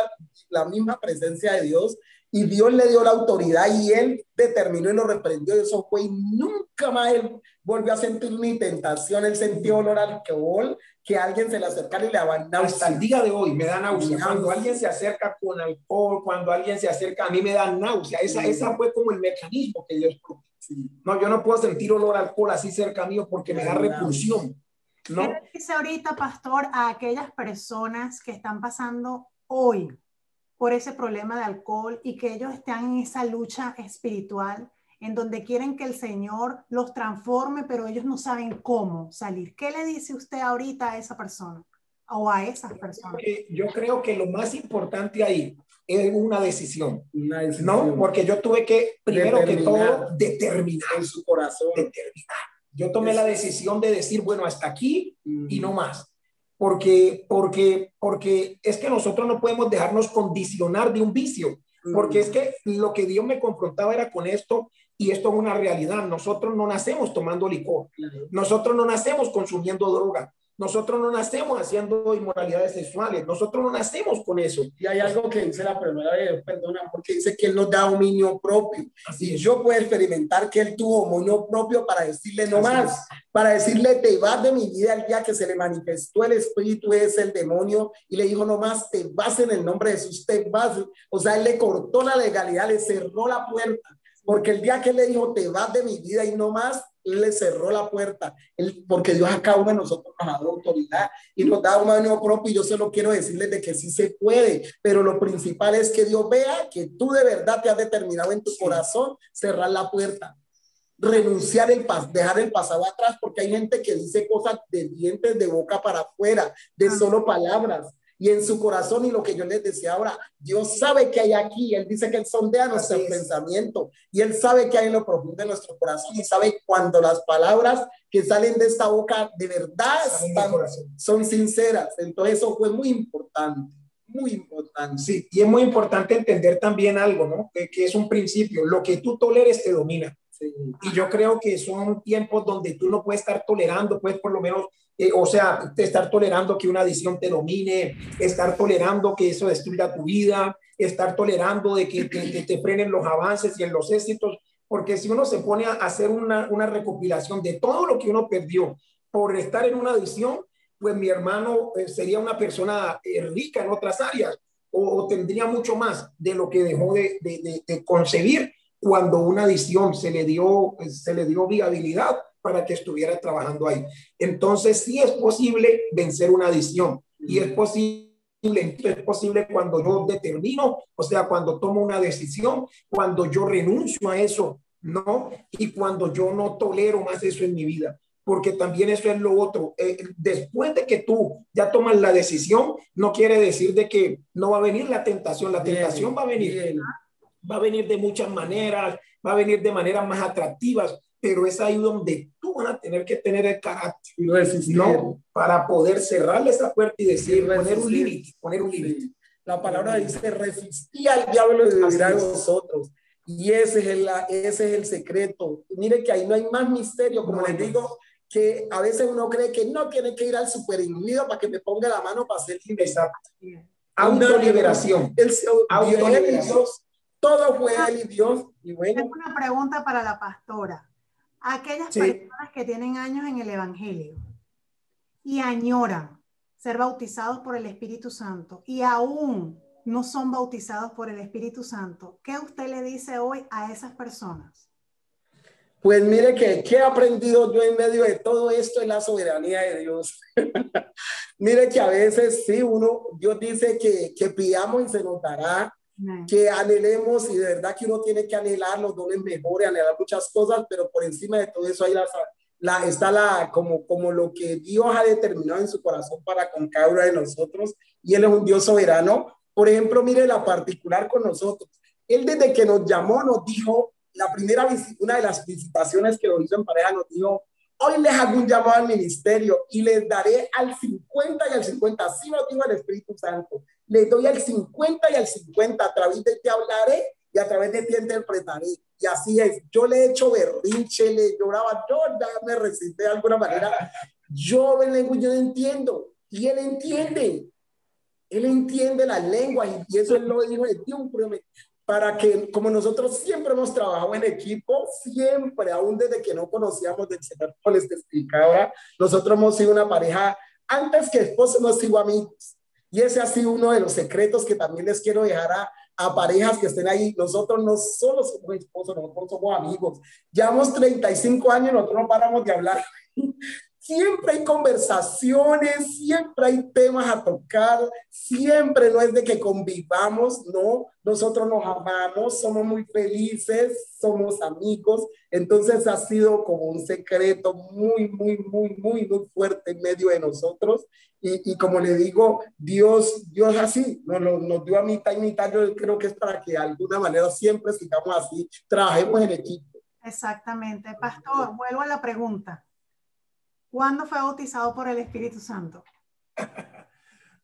la misma presencia de Dios y Dios le dio la autoridad y él determinó y lo reprendió. Y eso fue y nunca más él volvió a sentir ni tentación, él sintió olor al alcohol, que alguien se le acercara y le daba Hasta el día de hoy me da náusea. Cuando alguien se acerca con alcohol, cuando alguien se acerca, a mí me da náusea. Esa, esa fue como el mecanismo que Dios No, yo no puedo sentir olor al alcohol así cerca mío porque me da repulsión. ¿No? ¿Qué dice ahorita, pastor, a aquellas personas que están pasando hoy por ese problema de alcohol y que ellos están en esa lucha espiritual en donde quieren que el Señor los transforme, pero ellos no saben cómo salir? ¿Qué le dice usted ahorita a esa persona o a esas personas? Yo creo que lo más importante ahí es una decisión, ¿no? Porque yo tuve que, primero que todo, determinar en su corazón. Determinar yo tomé la decisión de decir, bueno, hasta aquí y no más. Porque, porque, porque es que nosotros no podemos dejarnos condicionar de un vicio. Porque es que lo que Dios me confrontaba era con esto y esto es una realidad. Nosotros no nacemos tomando licor. Nosotros no nacemos consumiendo droga. Nosotros no nacemos haciendo inmoralidades sexuales, nosotros no nacemos con eso. Y hay algo que dice la primera vez, perdona, porque dice que Él nos da dominio propio. Así y yo puedo experimentar que Él tuvo dominio propio para decirle no más, para decirle te vas de mi vida el día que se le manifestó el Espíritu, es el demonio, y le dijo no más, te vas en el nombre de Jesús, te vas. O sea, Él le cortó la legalidad, le cerró la puerta, porque el día que Él le dijo te vas de mi vida y no más, le cerró la puerta, él, porque Dios a cada uno de nosotros nos ha dado autoridad y nos da un manual propio. Y yo se lo quiero decirles de que sí se puede, pero lo principal es que Dios vea que tú de verdad te has determinado en tu corazón cerrar la puerta, renunciar el pas dejar el pasado atrás, porque hay gente que dice cosas de dientes de boca para afuera, de solo palabras, y en su corazón y lo que yo les decía ahora, Dios sabe que hay aquí, Él dice que Él sondea nuestro pensamiento y Él sabe que hay en lo profundo de nuestro corazón y sabe cuando las palabras que salen de esta boca de verdad son sinceras. Entonces eso fue muy importante, muy importante. Sí, y es muy importante entender también algo, ¿no? Que, que es un principio, lo que tú toleres te domina. Y yo creo que son tiempos donde tú no puedes estar tolerando, pues por lo menos eh, o sea, estar tolerando que una adicción te domine, estar tolerando que eso destruya tu vida, estar tolerando de que, te frenen los avances y en los éxitos, porque si uno se pone a hacer una, recopilación de todo lo que uno perdió por estar en una adicción, pues mi hermano eh, sería una persona eh, rica en otras áreas o, tendría mucho más de lo que dejó de, de, de, concebir cuando una adicción se le dio, se le dio viabilidad para que estuviera trabajando ahí. Entonces, sí es posible vencer una adicción y es posible es posible cuando yo determino, o sea, cuando tomo una decisión, cuando yo renuncio a eso, ¿no? Y cuando yo no tolero más eso en mi vida, porque también eso es lo otro. Eh, después de que tú ya tomas la decisión, no quiere decir de que no va a venir la tentación, la tentación va a venir, va a venir de muchas maneras, va a venir de maneras más atractivas, pero es ahí donde tú vas a tener que tener el carácter, ¿no? Para poder cerrarle esa puerta y decir, poner un límite, poner un límite. La palabra dice, resistí al diablo y vivirá vosotros. Y ese es, el, ese es el secreto. Mire que ahí no hay más misterio, como les digo, que a veces uno cree que no tiene que ir al superindividuo para que me ponga la mano para hacer exacto. Autoliberación. El, Autoliberación. Todo fue él y Dios. Y bueno. Tengo una pregunta para la pastora. Aquellas personas que tienen años en el Evangelio y añoran ser bautizados por el Espíritu Santo y aún no son bautizados por el Espíritu Santo, ¿qué usted le dice hoy a esas personas? Pues mire que, ¿qué he aprendido yo en medio de todo esto en la soberanía de Dios? mire que a veces sí, uno, Dios dice que, que pidamos y se nos dará, que anhelemos y de verdad que uno tiene que anhelar los dones mejores, anhelar muchas cosas, pero por encima de todo eso hay la, la, está la, como, como lo que Dios ha determinado en su corazón para con cada uno de nosotros y Él es un Dios soberano. Por ejemplo, mire la particular con nosotros. Él desde que nos llamó nos dijo, la primera una de las visitaciones que nos hizo en pareja nos dijo, hoy les hago un llamado al ministerio y les daré al 50 y al 50, así lo dijo el Espíritu Santo le doy al 50 y al 50, a través de ti hablaré y a través de ti interpretaré. Y así es, yo le he hecho berrinche, le lloraba, yo ya me resisté de alguna manera. Yo yo entiendo y él entiende. Él entiende la lengua y eso él lo dijo de Dios, para que como nosotros siempre hemos trabajado en equipo, siempre, aún desde que no conocíamos del Señor, como les explicaba, nosotros hemos sido una pareja, antes que esposos, hemos sido amigos y ese ha sido uno de los secretos que también les quiero dejar a, parejas que estén ahí. Nosotros no solo somos esposos, nosotros somos amigos. Llevamos 35 años y nosotros no paramos de hablar. Siempre hay conversaciones, siempre hay temas a tocar, siempre no es de que convivamos, no, nosotros nos amamos, somos muy felices, somos amigos, entonces ha sido como un secreto muy, muy, muy, muy, muy fuerte en medio de nosotros y, y como le digo, Dios, Dios así, nos, nos dio a mitad y mitad, yo creo que es para que de alguna manera siempre sigamos así, trabajemos en equipo. Exactamente. Pastor, vuelvo a la pregunta. ¿Cuándo fue bautizado por el Espíritu Santo?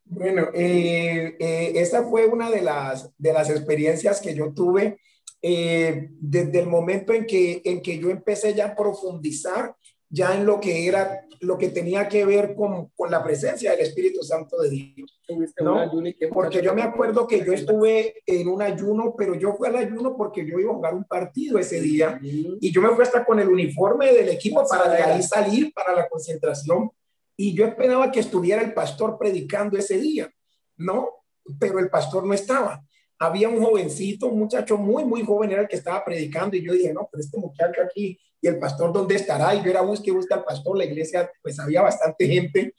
Bueno, eh, eh, esa fue una de las, de las experiencias que yo tuve eh, desde el momento en que, en que yo empecé ya a profundizar ya en lo que era, lo que tenía que ver con, con la presencia del Espíritu Santo de Dios. ¿no? Porque yo me acuerdo que yo estuve en un ayuno, pero yo fui al ayuno porque yo iba a jugar un partido ese día y yo me fui hasta con el uniforme del equipo para de ahí salir para la concentración y yo esperaba que estuviera el pastor predicando ese día, ¿no? Pero el pastor no estaba había un jovencito, un muchacho muy, muy joven era el que estaba predicando y yo dije, no, pero este muchacho aquí y el pastor, ¿dónde estará? Y yo era busque, busca al pastor, la iglesia, pues había bastante gente.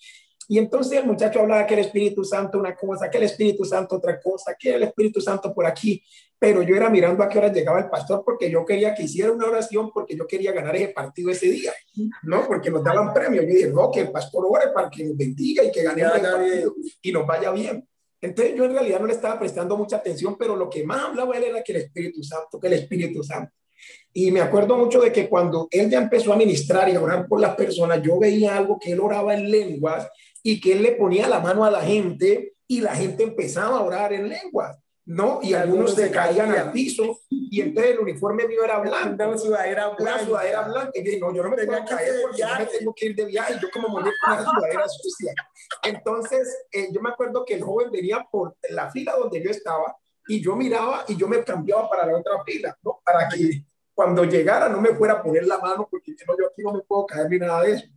Y entonces el muchacho hablaba que el Espíritu Santo una cosa, que el Espíritu Santo otra cosa, que el Espíritu Santo por aquí. Pero yo era mirando a qué hora llegaba el pastor porque yo quería que hiciera una oración porque yo quería ganar ese partido ese día, ¿no? Porque nos daban premios. Yo dije, no, que el pastor ore para que nos bendiga y que ganemos el partido y nos vaya bien. Entonces yo en realidad no le estaba prestando mucha atención, pero lo que más hablaba él era que el Espíritu Santo, que el Espíritu Santo. Y me acuerdo mucho de que cuando él ya empezó a ministrar y a orar por las personas, yo veía algo que él oraba en lenguas y que él le ponía la mano a la gente y la gente empezaba a orar en lenguas. ¿no? Y algunos se caían al piso y entonces el uniforme mío era blanco. Una sudadera blanca. Una sudadera blanca. Y dije, no, yo no me tengo que caer porque yo me tengo que ir de viaje. Yo como morir con una sudadera sucia. Entonces, eh, yo me acuerdo que el joven venía por la fila donde yo estaba y yo miraba y yo me cambiaba para la otra fila, ¿no? Para que cuando llegara no me fuera a poner la mano porque yo, yo aquí no me puedo caer ni nada de eso.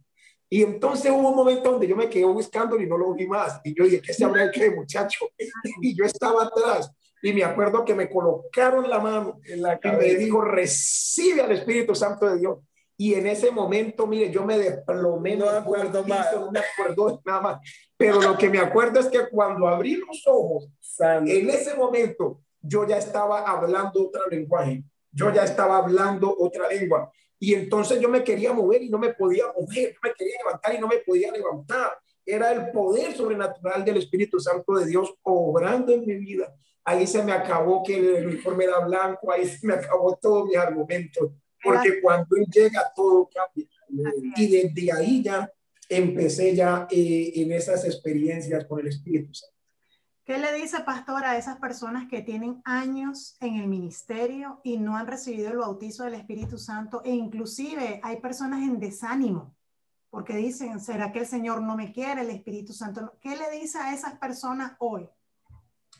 Y entonces hubo un momento donde yo me quedé buscando y no lo vi más. Y yo dije, ¿qué se habrá hecho de muchacho? Y yo estaba atrás. Y me acuerdo que me colocaron la mano en la y me dijo, recibe al Espíritu Santo de Dios. Y en ese momento, mire, yo me desplomé, no me acuerdo más. No me acuerdo nada más. Pero lo que me acuerdo es que cuando abrí los ojos, en ese momento, yo ya estaba hablando otro lenguaje. Yo ya estaba hablando otra lengua. Y entonces yo me quería mover y no me podía mover. Yo me quería levantar y no me podía levantar. Era el poder sobrenatural del Espíritu Santo de Dios obrando en mi vida. Ahí se me acabó que el uniforme era blanco, ahí se me acabó todos mis argumentos, porque cuando él llega todo cambia. Y desde ahí ya empecé ya eh, en esas experiencias con el Espíritu Santo. ¿Qué le dice, pastor, a esas personas que tienen años en el ministerio y no han recibido el bautizo del Espíritu Santo? E inclusive hay personas en desánimo porque dicen, ¿será que el Señor no me quiere, el Espíritu Santo? ¿Qué le dice a esas personas hoy?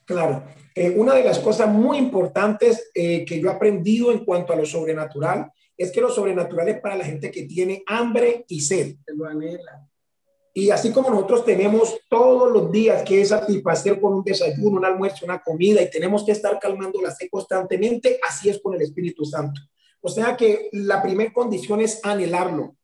Claro, eh, una de las cosas muy importantes eh, que yo he aprendido en cuanto a lo sobrenatural es que lo sobrenatural es para la gente que tiene hambre y sed. Y así como nosotros tenemos todos los días que satisfacer con un desayuno, un almuerzo, una comida y tenemos que estar calmando la sed constantemente, así es con el Espíritu Santo. O sea que la primera condición es anhelarlo.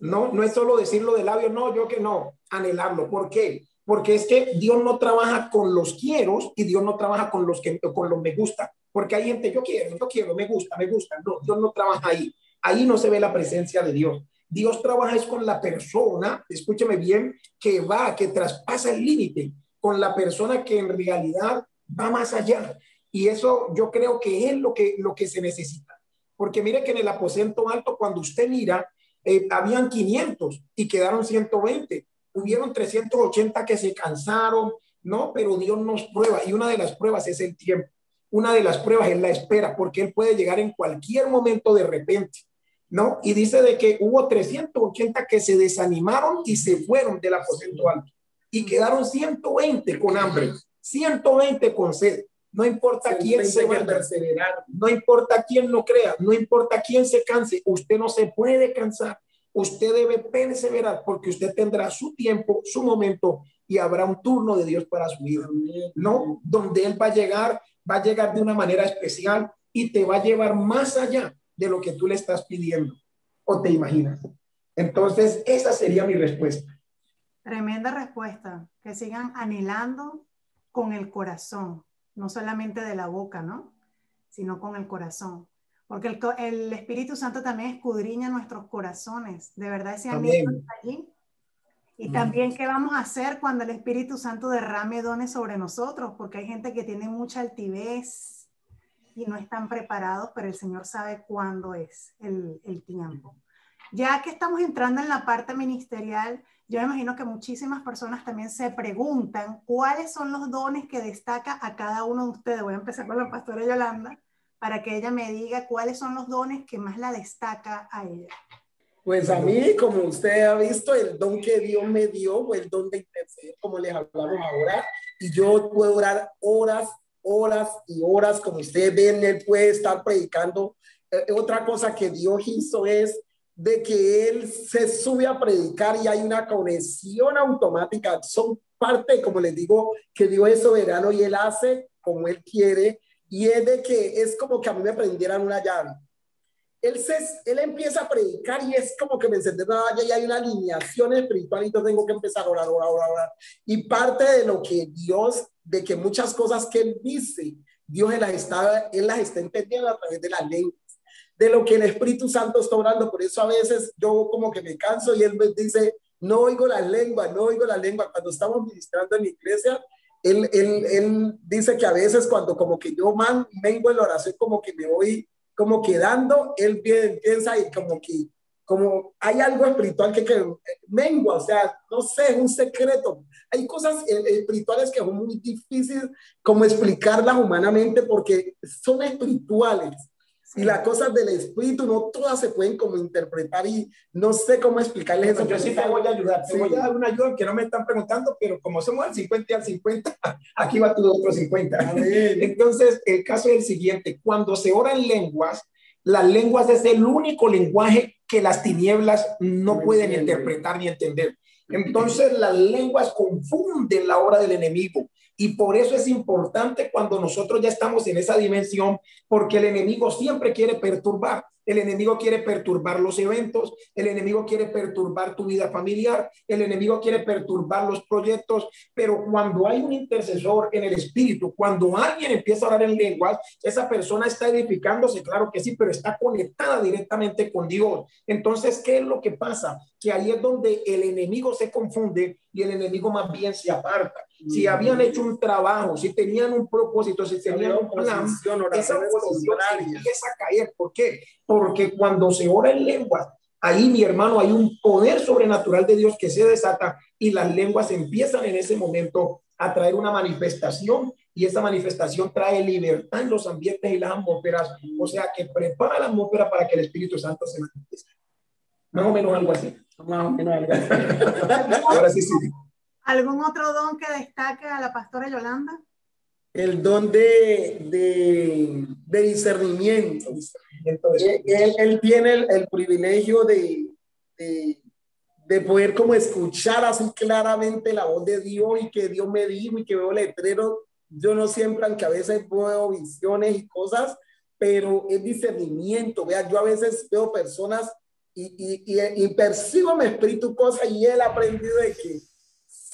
No, no es solo decirlo de labio, no, yo que no, anhelarlo. ¿Por qué? Porque es que Dios no trabaja con los quiero y Dios no trabaja con los que con los me gusta. Porque hay gente, yo quiero, yo quiero, me gusta, me gusta. No, Dios no trabaja ahí. Ahí no se ve la presencia de Dios. Dios trabaja es con la persona, escúcheme bien, que va, que traspasa el límite, con la persona que en realidad va más allá. Y eso yo creo que es lo que, lo que se necesita. Porque mire que en el aposento alto, cuando usted mira, eh, habían 500 y quedaron 120. Hubieron 380 que se cansaron, ¿no? Pero Dios nos prueba y una de las pruebas es el tiempo. Una de las pruebas es la espera, porque Él puede llegar en cualquier momento de repente, ¿no? Y dice de que hubo 380 que se desanimaron y se fueron del aposento alto y quedaron 120 con hambre, 120 con sed. No importa quién se va a perseverar, no importa quién no crea, no importa quién se canse, usted no se puede cansar. Usted debe perseverar porque usted tendrá su tiempo, su momento y habrá un turno de Dios para su vida. No, donde Él va a llegar, va a llegar de una manera especial y te va a llevar más allá de lo que tú le estás pidiendo o te imaginas. Entonces, esa sería mi respuesta. Tremenda respuesta. Que sigan anhelando con el corazón, no solamente de la boca, ¿no? Sino con el corazón. Porque el, el Espíritu Santo también escudriña nuestros corazones. De verdad, ese ambiente está allí. Y también qué vamos a hacer cuando el Espíritu Santo derrame dones sobre nosotros, porque hay gente que tiene mucha altivez y no están preparados, pero el Señor sabe cuándo es el, el tiempo. Ya que estamos entrando en la parte ministerial, yo me imagino que muchísimas personas también se preguntan cuáles son los dones que destaca a cada uno de ustedes. Voy a empezar con la pastora Yolanda para que ella me diga cuáles son los dones que más la destaca a ella. Pues a mí, como usted ha visto, el don que Dios me dio fue el don de interceder, como les hablamos ahora, y yo puedo orar horas, horas y horas, como ustedes ven, él puede estar predicando. Eh, otra cosa que Dios hizo es de que él se sube a predicar y hay una conexión automática. Son parte, como les digo, que Dios es soberano y él hace como él quiere. Y es de que es como que a mí me prendieran una llave. Él, se, él empieza a predicar y es como que me encendé una valla y hay una alineación espiritual y yo tengo que empezar a orar, orar, orar, orar. Y parte de lo que Dios, de que muchas cosas que él dice, Dios él las está, él las está entendiendo a través de la ley de lo que el Espíritu Santo está orando. Por eso a veces yo como que me canso y él me dice, no oigo la lengua, no oigo la lengua. Cuando estamos ministrando en la iglesia, él, él, él dice que a veces cuando como que yo man, vengo en la oración, como que me voy como quedando, él piensa y como que como hay algo espiritual que, que mengua, o sea, no sé, es un secreto. Hay cosas eh, espirituales que son muy difíciles como explicarlas humanamente porque son espirituales y las cosas del espíritu no todas se pueden como interpretar y no sé cómo explicarles eso. Yo sí te voy a ayudar, te voy a dar una ayuda que no me están preguntando, pero como somos al 50 y al 50, aquí va tu otro 50. Entonces, el caso es el siguiente, cuando se ora en lenguas, las lenguas es el único lenguaje que las tinieblas no pueden interpretar ni entender. Entonces las lenguas confunden la obra del enemigo Y por eso es importante cuando nosotros ya estamos en esa dimensión, porque el enemigo siempre quiere perturbar. El enemigo quiere perturbar los eventos, el enemigo quiere perturbar tu vida familiar, el enemigo quiere perturbar los proyectos, pero cuando hay un intercesor en el espíritu, cuando alguien empieza a hablar en lenguas, esa persona está edificándose, claro que sí, pero está conectada directamente con Dios. Entonces, ¿qué es lo que pasa? Que ahí es donde el enemigo se confunde y el enemigo más bien se aparta. Si habían hecho un trabajo, si tenían un propósito, si tenían un plan, esa posición empieza a caer. ¿Por qué? Porque cuando se ora en lenguas, ahí mi hermano hay un poder sobrenatural de Dios que se desata y las lenguas empiezan en ese momento a traer una manifestación y esa manifestación trae libertad en los ambientes y las atmósferas, o sea que prepara la atmósfera para que el Espíritu Santo se manifieste. Más o menos algo así. Más o menos algo así. Ahora sí, sí. ¿Algún otro don que destaque a la pastora Yolanda? El don de, de, de discernimiento. Él, él, tiene el, el privilegio de, de, de, poder como escuchar así claramente la voz de Dios y que Dios me dijo y que veo letreros. Yo no siempre, aunque a veces veo visiones y cosas, pero es discernimiento. Vea, yo a veces veo personas y, y, y, y percibo mi espíritu cosas y él ha aprendido de que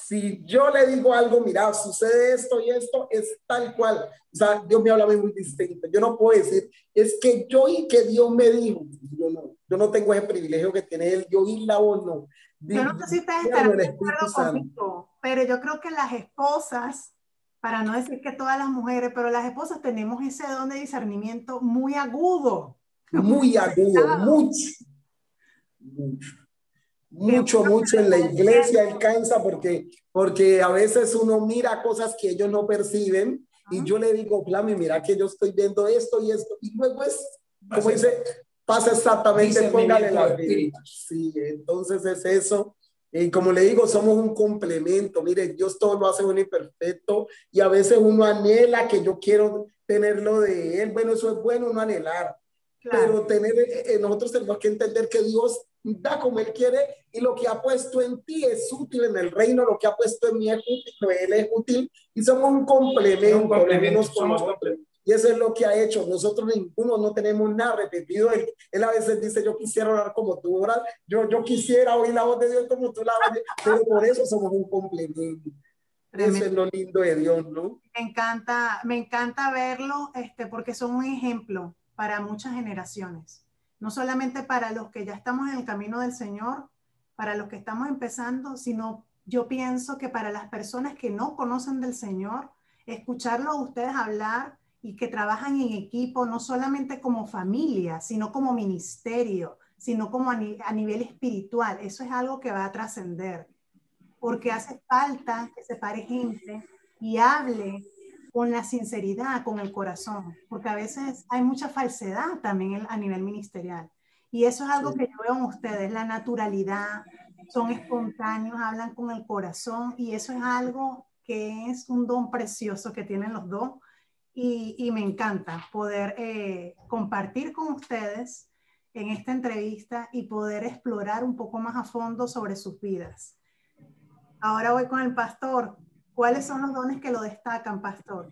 si yo le digo algo, mira, sucede esto y esto, es tal cual. O sea, Dios me habla muy distinto. Yo no puedo decir, es que yo y que Dios me dijo. Yo no, yo no tengo ese privilegio que tiene él, yo oír la voz, no. Yo no sé si ustedes estarán de acuerdo conmigo, pero yo creo que las esposas, para no decir que todas las mujeres, pero las esposas tenemos ese don de discernimiento muy agudo. Muy agudo, mucho. Mucho mucho, mucho en la iglesia alcanza porque, porque a veces uno mira cosas que ellos no perciben y yo le digo, Flami, mira que yo estoy viendo esto y esto y luego es, como dice, pasa exactamente, póngale la Sí, entonces es eso. Y como le digo, somos un complemento. Mire, Dios todo lo hace bueno y perfecto. Y a veces uno anhela que yo quiero tenerlo de Él. Bueno, eso es bueno, no anhelar. Pero tener, eh, nosotros tenemos que entender que Dios da como Él quiere y lo que ha puesto en ti es útil en el reino, lo que ha puesto en mí es útil, Él es útil y somos un complemento. Un complemento somos complementos. Y eso es lo que ha hecho. Nosotros ninguno no tenemos nada repetido. Él, él, a veces dice, yo quisiera orar como tú oras, yo, yo quisiera oír la voz de Dios como tú la oyes, pero por eso somos un complemento. Eso es lo lindo de Dios, ¿no? Me encanta, me encanta verlo, este, porque son un ejemplo para muchas generaciones no solamente para los que ya estamos en el camino del Señor, para los que estamos empezando, sino yo pienso que para las personas que no conocen del Señor, escucharlo a ustedes hablar y que trabajan en equipo, no solamente como familia, sino como ministerio, sino como a, a nivel espiritual, eso es algo que va a trascender, porque hace falta que se pare gente y hable con la sinceridad, con el corazón, porque a veces hay mucha falsedad también a nivel ministerial. Y eso es algo que yo veo en ustedes, la naturalidad, son espontáneos, hablan con el corazón y eso es algo que es un don precioso que tienen los dos y, y me encanta poder eh, compartir con ustedes en esta entrevista y poder explorar un poco más a fondo sobre sus vidas. Ahora voy con el pastor. ¿Cuáles son los dones que lo destacan, pastor?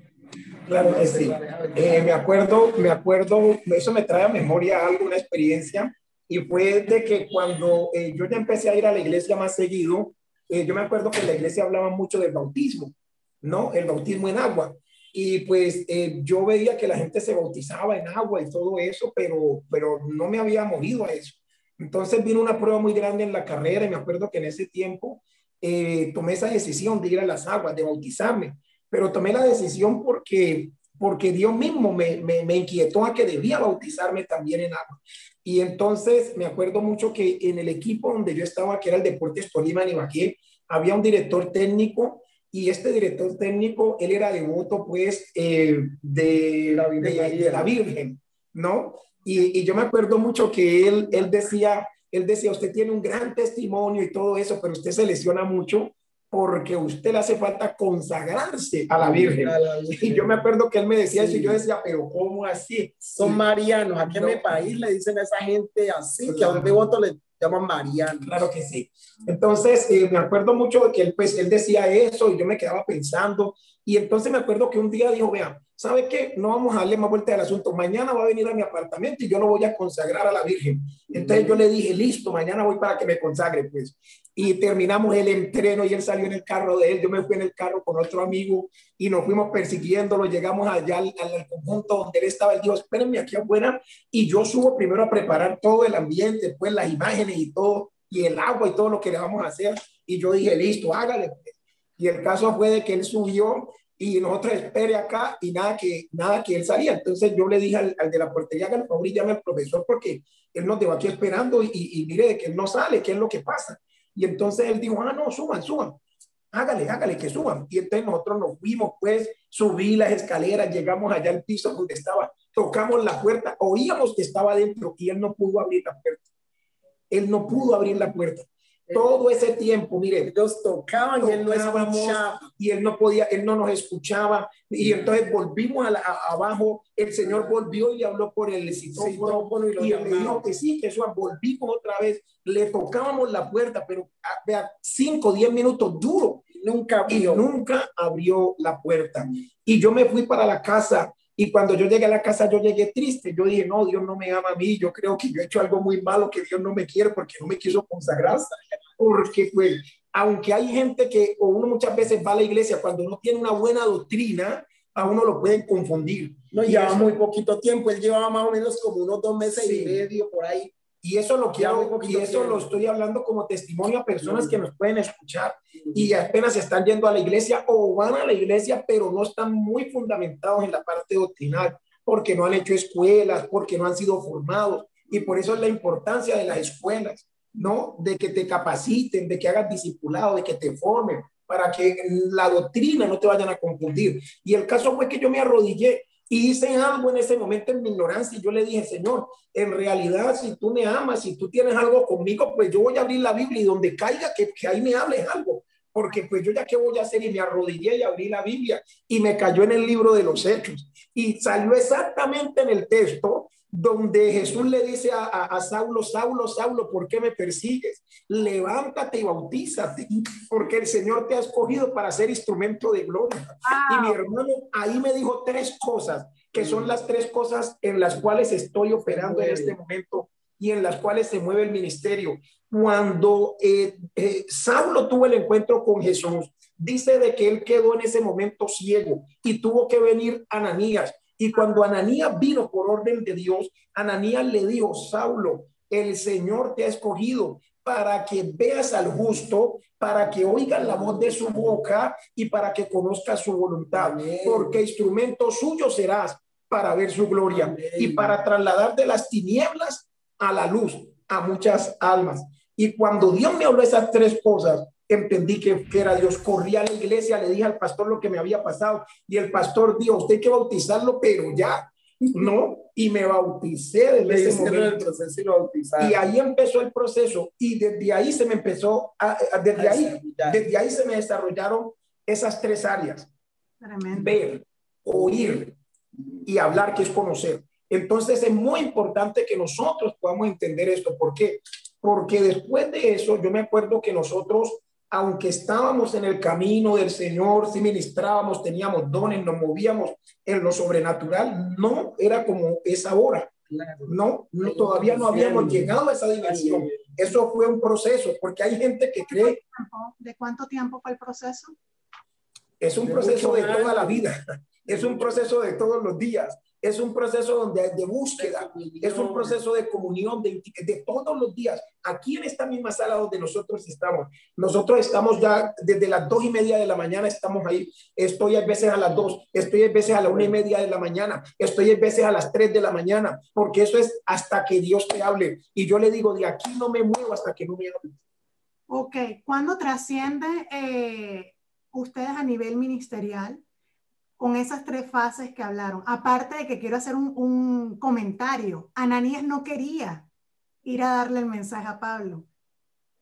Claro que sí. Eh, me acuerdo, me acuerdo, eso me trae a memoria alguna experiencia y fue de que cuando eh, yo ya empecé a ir a la iglesia más seguido, eh, yo me acuerdo que la iglesia hablaba mucho del bautismo, ¿no? El bautismo en agua. Y pues yo veía que la gente se bautizaba en agua y todo eso, pero, pero no me había movido a eso. Entonces vino una prueba muy grande en la carrera y me acuerdo que en ese tiempo eh, tomé esa decisión de ir a las aguas, de bautizarme, pero tomé la decisión porque, porque Dios mismo me, me, me inquietó a que debía bautizarme también en agua. Y entonces me acuerdo mucho que en el equipo donde yo estaba, que era el Deportes Tolima en Ibagué, había un director técnico y este director técnico, él era devoto pues eh, de, la Virgen, de, la Virgen, ¿no? Y, y, yo me acuerdo mucho que él, él decía, él decía, usted tiene un gran testimonio y todo eso, pero usted se lesiona mucho porque usted le hace falta consagrarse a la Virgen. Y yo me acuerdo que él me decía eso y yo decía, pero ¿cómo así? Son marianos. Aquí en mi país le dicen a esa gente así, que a un devoto le, llaman Mariano. Claro que sí. Entonces, eh, me acuerdo mucho de que él, pues, él decía eso y yo me quedaba pensando. Y entonces me acuerdo que un día dijo, vean, ¿sabe qué? No vamos a darle más vuelta al asunto. Mañana va a venir a mi apartamento y yo lo voy a consagrar a la Virgen. Entonces yo le dije, listo, mañana voy para que me consagre, pues. Y terminamos el entreno y él salió en el carro de él. Yo me fui en el carro con otro amigo y nos fuimos persiguiéndolo. Llegamos allá al, al conjunto donde él estaba. Él dijo, espérenme aquí afuera. Y yo subo primero a preparar todo el ambiente, después las imágenes y todo, y el agua y todo lo que le vamos a hacer. Y yo dije, listo, hágale. Y el caso fue de que él subió y nosotros espere acá y nada que, nada que él salía. Entonces yo le dije al, de la portería que por favor llame al profesor porque él nos dejó aquí esperando y, y, mire que él no sale, qué es lo que pasa. Y entonces él dijo, ah, no, suban, suban, hágale, hágale, que suban. Y entonces nosotros nos fuimos, pues, subí las escaleras, llegamos allá al piso donde estaba, tocamos la puerta, oíamos que estaba dentro y él no pudo abrir la puerta. Él no pudo abrir la puerta todo ese tiempo, mire, ellos tocaban y él no escuchaba. Y él no podía, él no nos escuchaba. Y entonces volvimos a abajo, el Señor volvió y le habló por el citófono y, y él le dijo que sí, que eso, volvimos otra vez, le tocábamos la puerta, pero ah, vea, cinco, diez minutos duro. Nunca abrió. Y nunca abrió la puerta. Y yo me fui para la casa y cuando yo llegué a la casa, yo llegué triste. Yo dije, no, Dios no me ama a mí. Yo creo que yo he hecho algo muy malo que Dios no me quiere porque no me quiso consagrar. Porque, pues, aunque hay gente que, o uno muchas veces va a la iglesia cuando no tiene una buena doctrina, a uno lo pueden confundir. No, llevaba muy poquito tiempo. Él llevaba más o menos como unos dos meses y medio por ahí. Y eso lo quiero, y eso lo estoy hablando como testimonio a personas que nos pueden escuchar y apenas están yendo a la iglesia o van a la iglesia, pero no están muy fundamentados en la parte doctrinal, porque no han hecho escuelas, porque no han sido formados. Y por eso es la importancia de las escuelas, ¿no? De que te capaciten, de que hagas discipulado, de que te formen, para que la doctrina no te vayan a confundir. Y el caso fue que yo me arrodillé y hice algo en ese momento en mi ignorancia y yo le dije, Señor, en realidad si tú me amas, si tú tienes algo conmigo, pues yo voy a abrir la Biblia y donde caiga, que, que ahí me hables algo. Porque pues yo ya qué voy a hacer y me arrodillé y abrí la Biblia y me cayó en el libro de los hechos y salió exactamente en el texto donde Jesús le dice a, a, Saulo, Saulo, Saulo, ¿por qué me persigues? Levántate y bautízate, porque el Señor te ha escogido para ser instrumento de gloria. Y mi hermano ahí me dijo tres cosas, que son las tres cosas en las cuales estoy operando en este momento y en las cuales se mueve el ministerio. Cuando eh, eh, Saulo tuvo el encuentro con Jesús, dice de que él quedó en ese momento ciego y tuvo que venir Ananías y cuando Ananías vino por orden de Dios, Ananías le dijo, Saulo, el Señor te ha escogido para que veas al justo, para que oigas la voz de su boca y para que conozcas su voluntad, porque instrumento suyo serás para ver su gloria y para trasladar de las tinieblas a la luz a muchas almas. Y cuando Dios me habló esas tres cosas, entendí que, era Dios. Corrí a la iglesia, le dije al pastor lo que me había pasado y el pastor dijo, usted hay que bautizarlo, pero ya, ¿no? Y me bauticé desde ese momento. Y, ahí empezó el proceso y desde ahí se me empezó, a, desde, ahí, desde ahí se me desarrollaron esas tres áreas. Ver, oír y hablar, que es conocer. Entonces es muy importante que nosotros podamos entender esto. ¿Por qué? Porque después de eso, yo me acuerdo que nosotros aunque estábamos en el camino del Señor, si ministrábamos, teníamos dones, nos movíamos en lo sobrenatural, no era como es ahora. No, no todavía no habíamos llegado a esa dimensión. Eso fue un proceso, porque hay gente que cree. ¿De cuánto tiempo fue el proceso? Es un proceso de toda la vida, es un proceso de todos los días es un proceso donde, de búsqueda, es un proceso de comunión de, de, todos los días. Aquí en esta misma sala donde nosotros estamos, nosotros estamos ya desde las dos y media de la mañana, estamos ahí. Estoy a veces a las dos, estoy a veces a la una y media de la mañana, estoy a veces a las tres de la mañana, porque eso es hasta que Dios te hable. Y yo le digo, de aquí no me muevo hasta que no me hable. Ok, ¿cuándo trasciende eh, ustedes a nivel ministerial? Con esas tres fases que hablaron. Aparte de que quiero hacer un, comentario, Ananías no quería ir a darle el mensaje a Pablo.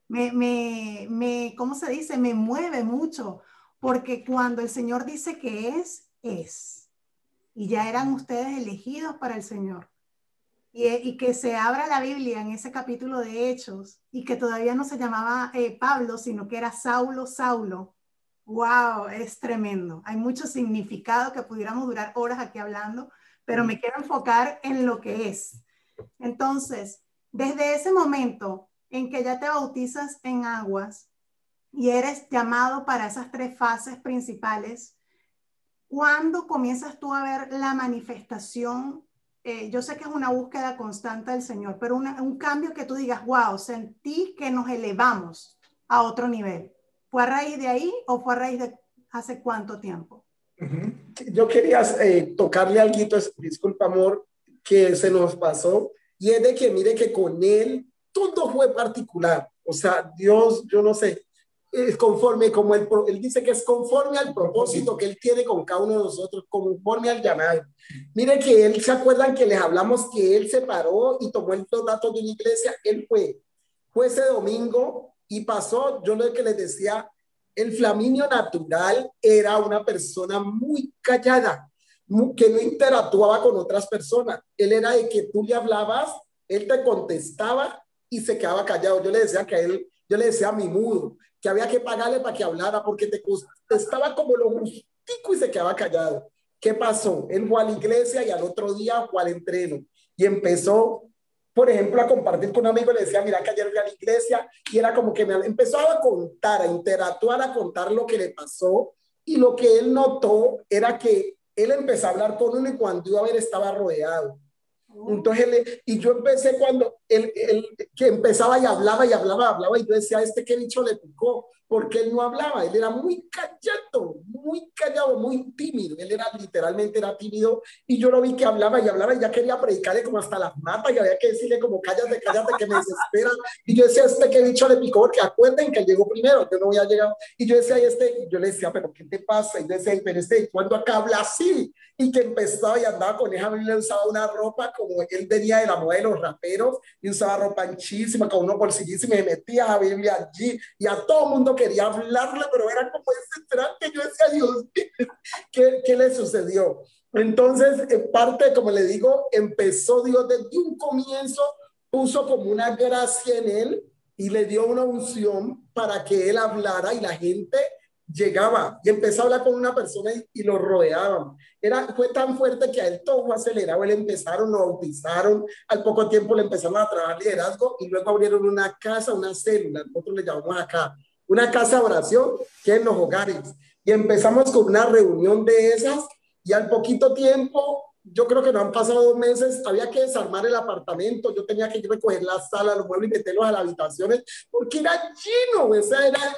Me, me, me, ¿cómo se dice? Me mueve mucho, porque cuando el Señor dice que es, es. Y ya eran ustedes elegidos para el Señor. y, que se abra la Biblia en ese capítulo de Hechos y que todavía no se llamaba eh, Pablo, sino que era Saulo, Saulo. ¡Wow! Es tremendo. Hay mucho significado que pudiéramos durar horas aquí hablando, pero me quiero enfocar en lo que es. Entonces, desde ese momento en que ya te bautizas en aguas y eres llamado para esas tres fases principales, ¿cuándo comienzas tú a ver la manifestación eh, yo sé que es una búsqueda constante del Señor, pero un cambio que tú digas, wow, sentí que nos elevamos a otro nivel. ¿Fue a raíz de ahí o fue a raíz de hace cuánto tiempo? Yo quería eh, tocarle algo, disculpa amor, que se nos pasó, y es de que mire que con él todo fue particular. O sea, Dios, yo no sé, es conforme como él, él dice que es conforme al propósito que él tiene con cada uno de nosotros, conforme al llamado. Mire que él, ¿se acuerdan que les hablamos que él se paró y tomó los datos de una iglesia? Él fue, fue ese domingo y pasó, yo lo que les decía, el Flaminio natural era una persona muy callada, que no interactuaba con otras personas. Él era de que tú le hablabas, él te contestaba y se quedaba callado. Yo le decía que a él, yo le decía a mi mudo, que había que pagarle para que hablara porque te estaba como lo justico y se quedaba callado. ¿Qué pasó? Él fue a la iglesia y al otro día fue al entreno y empezó, por ejemplo, a compartir con un amigo. Le decía, mira que ayer fui a la iglesia y era como que me empezó a contar, a interactuar, a contar lo que le pasó. Y lo que él notó era que él empezó a hablar con uno y cuando iba a ver estaba rodeado. Entonces, él, y yo empecé cuando él, él, que empezaba y hablaba y hablaba, hablaba, y yo decía, este qué bicho le picó, porque él no hablaba, él era muy callado, muy callado, muy tímido, él era literalmente era tímido, y yo lo vi que hablaba y hablaba, y ya quería predicarle como hasta las matas, y había que decirle como, cállate, cállate, que me desespera, y yo decía, este qué bicho le picó, porque acuerden que llegó primero, yo no voy a llegar, y yo decía, y este, yo le decía, pero ¿qué te pasa? Y yo decía, pero este, ¿cuándo acá habla así? Y que empezaba y andaba con esa Biblia, usaba una ropa como él venía de la moda de los raperos, y usaba ropa anchísima, con unos bolsillos, y me metía a Biblia allí, y a todo mundo quería hablarle, pero era como ese que yo decía, Dios, ¿qué, ¿qué le sucedió? Entonces, en parte, como le digo, empezó Dios desde un comienzo, puso como una gracia en él y le dio una unción para que él hablara y la gente llegaba y empezó a hablar con una persona y, lo rodeaban. Era, fue tan fuerte que a él todo fue acelerado. Él empezaron, lo bautizaron, al poco tiempo le empezaron a trabajar liderazgo y luego abrieron una casa, una célula, nosotros le llamamos acá, una casa de oración que en los hogares. Y empezamos con una reunión de esas y al poquito tiempo, yo creo que no han pasado dos meses, había que desarmar el apartamento, yo tenía que recoger la sala, los muebles y meterlos a las habitaciones porque era lleno, o sea, era,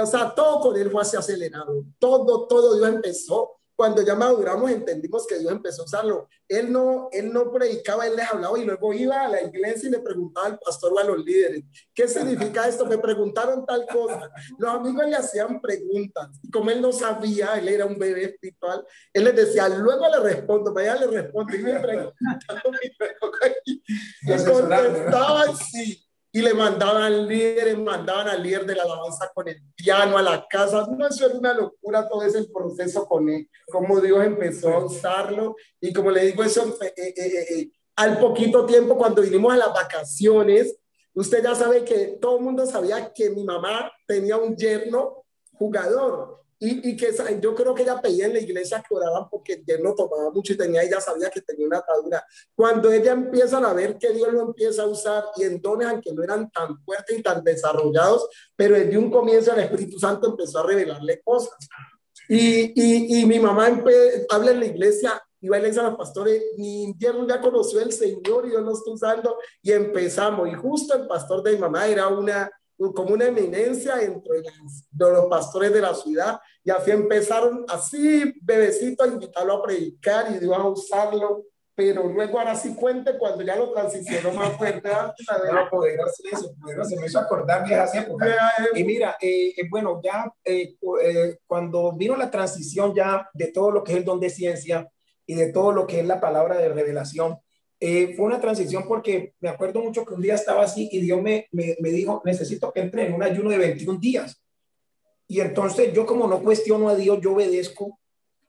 o sea, todo con él fue así acelerado, todo, todo Dios empezó cuando ya maduramos entendimos que Dios empezó a usarlo. Él no, él no predicaba, él les hablaba y luego iba a la iglesia y le preguntaba al pastor o a los líderes, ¿qué significa esto? Me preguntaron tal cosa. Los amigos le hacían preguntas y como él no sabía, él era un bebé espiritual, él les decía, luego le respondo, vaya le respondo y me preguntaba y contestaba así y le mandaban al líder, mandaban al líder de la alabanza con el piano a la casa. No, eso era una locura todo ese proceso con él, cómo Dios empezó a usarlo. Y como le digo, eso eh, eh, eh, al poquito tiempo, cuando vinimos a las vacaciones, usted ya sabe que todo el mundo sabía que mi mamá tenía un yerno jugador. Y, y, que yo creo que ella pedía en la iglesia que oraban porque él no tomaba mucho y tenía, ella sabía que tenía una atadura. Cuando ella empieza a ver que Dios lo empieza a usar y en dones, aunque no eran tan fuertes y tan desarrollados, pero desde un comienzo el Espíritu Santo empezó a revelarle cosas. Y, y, y mi mamá habla en la iglesia, iba a la iglesia a los pastores, mi invierno ya conoció el Señor y Dios lo está usando y empezamos. Y justo el pastor de mi mamá era una como una eminencia entre los pastores de la ciudad y así empezaron así bebecito a invitarlo a predicar y Dios a usarlo pero luego ahora sí cuente cuando ya lo transicionó más fuerte. no, poderoso eso, poderoso, me hizo acordar viejas épocas. Y mira, eh, eh, bueno, ya eh, cuando vino la transición ya de todo lo que es el don de ciencia y de todo lo que es la palabra de revelación, eh, fue una transición porque me acuerdo mucho que un día estaba así y Dios me, me, me, dijo, necesito que entre en un ayuno de 21 días. Y entonces yo como no cuestiono a Dios, yo obedezco,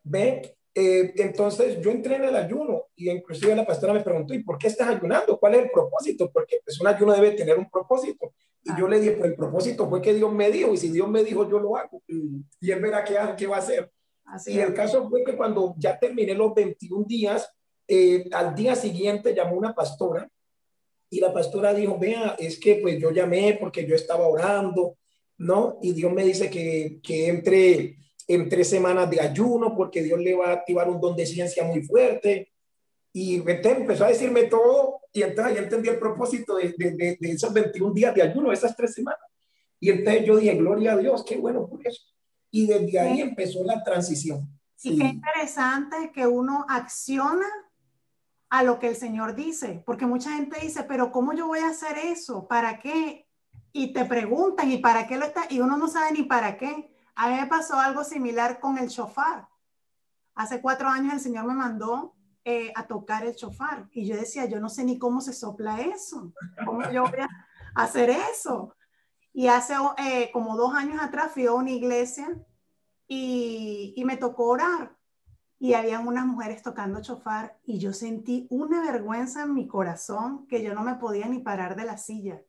¿ve? Eh, entonces yo entré en el ayuno y inclusive la pastora me preguntó, ¿y por qué estás ayunando? ¿Cuál es el propósito? Porque pues un ayuno debe tener un propósito. Y yo le dije, pues el propósito fue que Dios me dijo, y si Dios me dijo, yo lo hago. Y él verá qué, qué va a hacer. Así y el caso fue que cuando ya terminé los 21 días, eh, al día siguiente llamó una pastora y la pastora dijo, vea, es que pues yo llamé porque yo estaba orando, ¿no? Y Dios me dice que, que entre en tres semanas de ayuno porque Dios le va a activar un don de ciencia muy fuerte. Y empezó a decirme todo y entonces ya entendí el propósito de, de, de, esos 21 días de ayuno, esas tres semanas. Y entonces yo dije, gloria a Dios, qué bueno por eso. Y desde ahí empezó la transición. Y qué interesante que uno acciona a lo que el Señor dice, porque mucha gente dice, pero ¿cómo yo voy a hacer eso? ¿Para qué? Y te preguntan, ¿y para qué lo está? Y uno no sabe ni para qué. A mí me pasó algo similar con el chofar. Hace cuatro años el Señor me mandó eh, a tocar el chofar y yo decía, yo no sé ni cómo se sopla eso, cómo yo voy a hacer eso. Y hace eh, como dos años atrás fui a una iglesia y, y me tocó orar y habían unas mujeres tocando chofar y yo sentí una vergüenza en mi corazón que yo no me podía ni parar de la silla,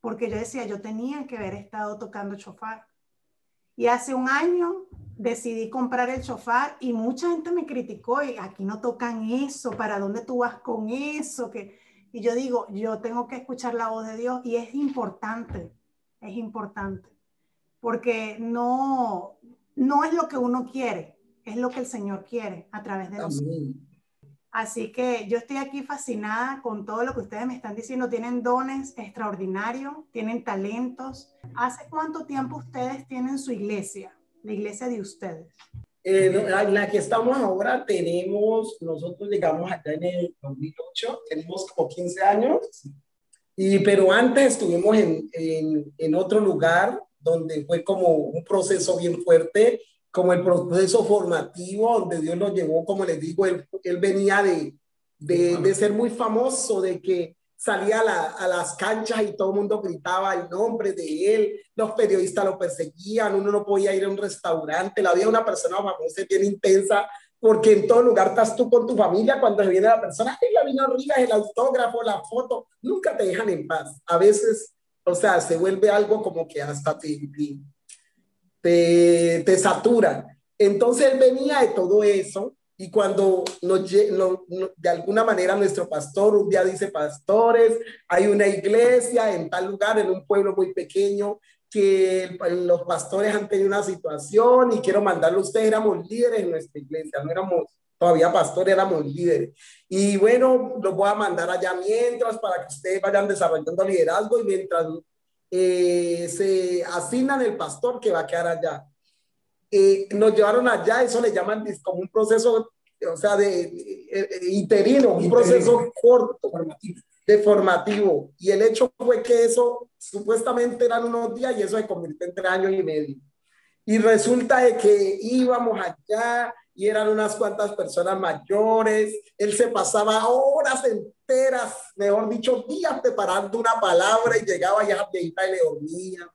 porque yo decía, yo tenía que haber estado tocando chofar. Y hace un año decidí comprar el chofar y mucha gente me criticó y aquí no tocan eso, ¿para dónde tú vas con eso? Que... Y yo digo, yo tengo que escuchar la voz de Dios y es importante, es importante, porque no, no es lo que uno quiere, es lo que el Señor quiere a través de nosotros. Así que yo estoy aquí fascinada con todo lo que ustedes me están diciendo. Tienen dones extraordinarios, tienen talentos. ¿Hace cuánto tiempo ustedes tienen su iglesia, la iglesia de ustedes? Eh, en la que estamos ahora tenemos, nosotros llegamos acá en el 2008, tenemos como 15 años, y, pero antes estuvimos en, en, en otro lugar donde fue como un proceso bien fuerte como el proceso formativo donde Dios lo llevó, como les digo, él, él venía de, de, de, ser muy famoso, de que salía a, la, a, las canchas y todo el mundo gritaba el nombre de él, los periodistas lo perseguían, uno no podía ir a un restaurante, la vida de una persona famosa es bien intensa, porque en todo lugar estás tú con tu familia, cuando viene la persona, ¡ay, la vino arriba, el autógrafo, la foto! Nunca te dejan en paz. A veces, o sea, se vuelve algo como que hasta te, te, te saturan. Entonces él venía de todo eso y cuando nos, de alguna manera nuestro pastor un día dice, pastores, hay una iglesia en tal lugar, en un pueblo muy pequeño, que los pastores han tenido una situación y quiero mandarlo a ustedes, éramos líderes en nuestra iglesia, no éramos todavía pastores, éramos líderes. Y bueno, los voy a mandar allá mientras para que ustedes vayan desarrollando liderazgo y mientras eh, se asignan el pastor que va a quedar allá. Eh, nos llevaron allá, eso le llaman como un proceso, o sea, de, interino, un proceso corto, de formativo. Y el hecho fue que eso supuestamente eran unos días y eso se convirtió en tres años y medio. Y resulta de que íbamos allá y eran unas cuantas personas mayores. Él se pasaba horas enteras, mejor dicho, días preparando una palabra y llegaba ya viejita y le dormía.